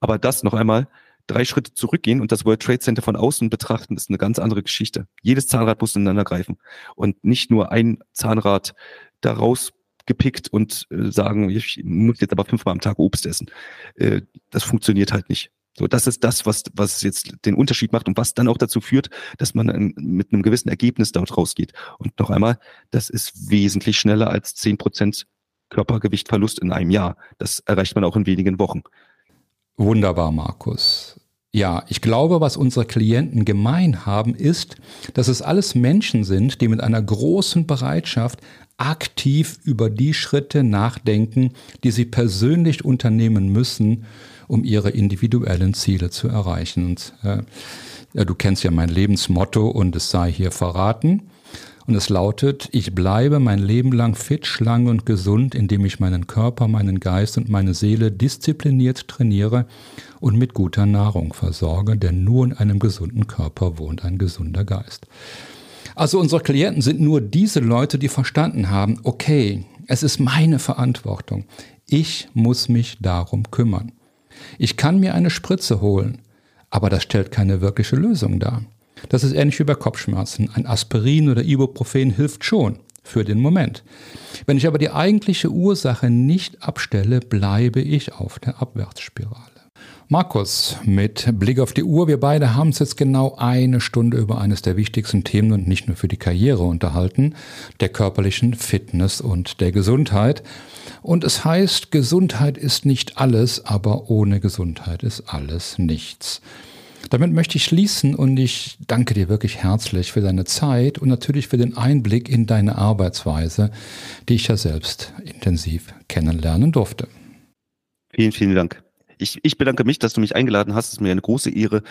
Aber das noch einmal, drei Schritte zurückgehen und das World Trade Center von außen betrachten, ist eine ganz andere Geschichte. Jedes Zahnrad muss ineinander greifen und nicht nur ein Zahnrad daraus gepickt und äh, sagen, ich muss jetzt aber fünfmal am Tag Obst essen. Äh, das funktioniert halt nicht. So, das ist das, was, was jetzt den Unterschied macht und was dann auch dazu führt, dass man mit einem gewissen Ergebnis dort rausgeht. Und noch einmal, das ist wesentlich schneller als zehn Prozent Körpergewichtverlust in einem Jahr. Das erreicht man auch in wenigen Wochen. Wunderbar, Markus. Ja, ich glaube, was unsere Klienten gemein haben, ist, dass es alles Menschen sind, die mit einer großen Bereitschaft aktiv über die Schritte nachdenken, die sie persönlich unternehmen müssen, um ihre individuellen Ziele zu erreichen. Und, äh, du kennst ja mein Lebensmotto und es sei hier verraten. Und es lautet, ich bleibe mein Leben lang fit, schlank und gesund, indem ich meinen Körper, meinen Geist und meine Seele diszipliniert trainiere und mit guter Nahrung versorge, denn nur in einem gesunden Körper wohnt ein gesunder Geist. Also unsere Klienten sind nur diese Leute, die verstanden haben, okay, es ist meine Verantwortung. Ich muss mich darum kümmern. Ich kann mir eine Spritze holen, aber das stellt keine wirkliche Lösung dar. Das ist ähnlich wie bei Kopfschmerzen. Ein Aspirin oder Ibuprofen hilft schon für den Moment. Wenn ich aber die eigentliche Ursache nicht abstelle, bleibe ich auf der Abwärtsspirale. Markus, mit Blick auf die Uhr, wir beide haben uns jetzt genau eine Stunde über eines der wichtigsten Themen und nicht nur für die Karriere unterhalten, der körperlichen Fitness und der Gesundheit. Und es heißt, Gesundheit ist nicht alles, aber ohne Gesundheit ist alles nichts. Damit möchte ich schließen und ich danke dir wirklich herzlich für deine Zeit und natürlich für den Einblick in deine Arbeitsweise, die ich ja selbst intensiv kennenlernen durfte. Vielen, vielen Dank. Ich, ich bedanke mich, dass du mich eingeladen hast. Es ist mir eine große Ehre.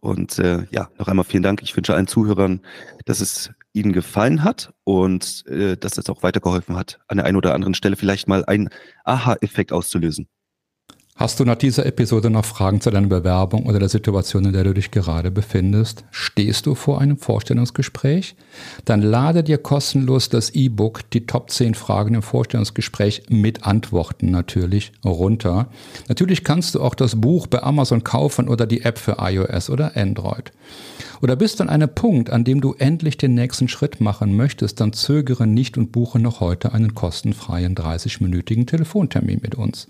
Und äh, ja, noch einmal vielen Dank. Ich wünsche allen Zuhörern, dass es ihnen gefallen hat und äh, dass es auch weitergeholfen hat, an der einen oder anderen Stelle vielleicht mal einen Aha-Effekt auszulösen. Hast du nach dieser Episode noch Fragen zu deiner Bewerbung oder der Situation, in der du dich gerade befindest? Stehst du vor einem Vorstellungsgespräch? Dann lade dir kostenlos das E-Book Die Top 10 Fragen im Vorstellungsgespräch mit Antworten natürlich runter. Natürlich kannst du auch das Buch bei Amazon kaufen oder die App für iOS oder Android. Oder bist du an einem Punkt, an dem du endlich den nächsten Schritt machen möchtest, dann zögere nicht und buche noch heute einen kostenfreien 30-minütigen Telefontermin mit uns.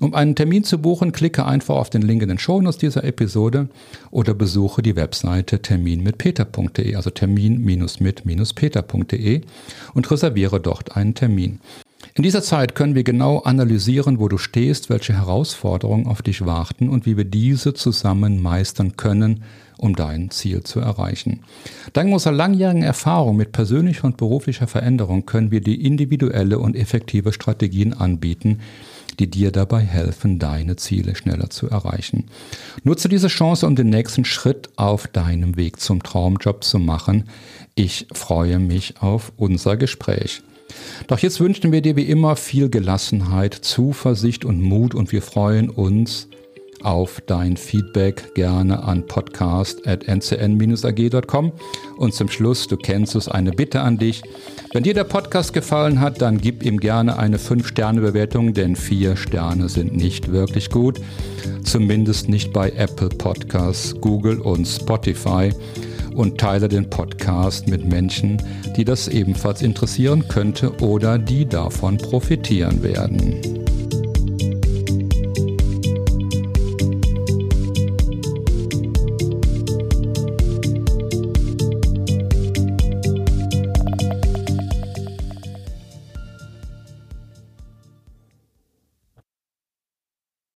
Um einen Termin zu buchen, klicke einfach auf den Link in den Shownotes dieser Episode oder besuche die Webseite terminmitpeter.de, also termin-mit-peter.de und reserviere dort einen Termin. In dieser Zeit können wir genau analysieren, wo du stehst, welche Herausforderungen auf dich warten und wie wir diese zusammen meistern können, um dein Ziel zu erreichen. Dank unserer langjährigen Erfahrung mit persönlicher und beruflicher Veränderung können wir die individuelle und effektive Strategien anbieten, die dir dabei helfen, deine Ziele schneller zu erreichen. Nutze diese Chance, um den nächsten Schritt auf deinem Weg zum Traumjob zu machen. Ich freue mich auf unser Gespräch. Doch jetzt wünschen wir dir wie immer viel Gelassenheit, Zuversicht und Mut und wir freuen uns auf dein Feedback gerne an podcast.ncn-ag.com. Und zum Schluss, du kennst es, eine Bitte an dich. Wenn dir der Podcast gefallen hat, dann gib ihm gerne eine 5-Sterne-Bewertung, denn 4 Sterne sind nicht wirklich gut. Zumindest nicht bei Apple Podcasts, Google und Spotify. Und teile den Podcast mit Menschen, die das ebenfalls interessieren könnte oder die davon profitieren werden.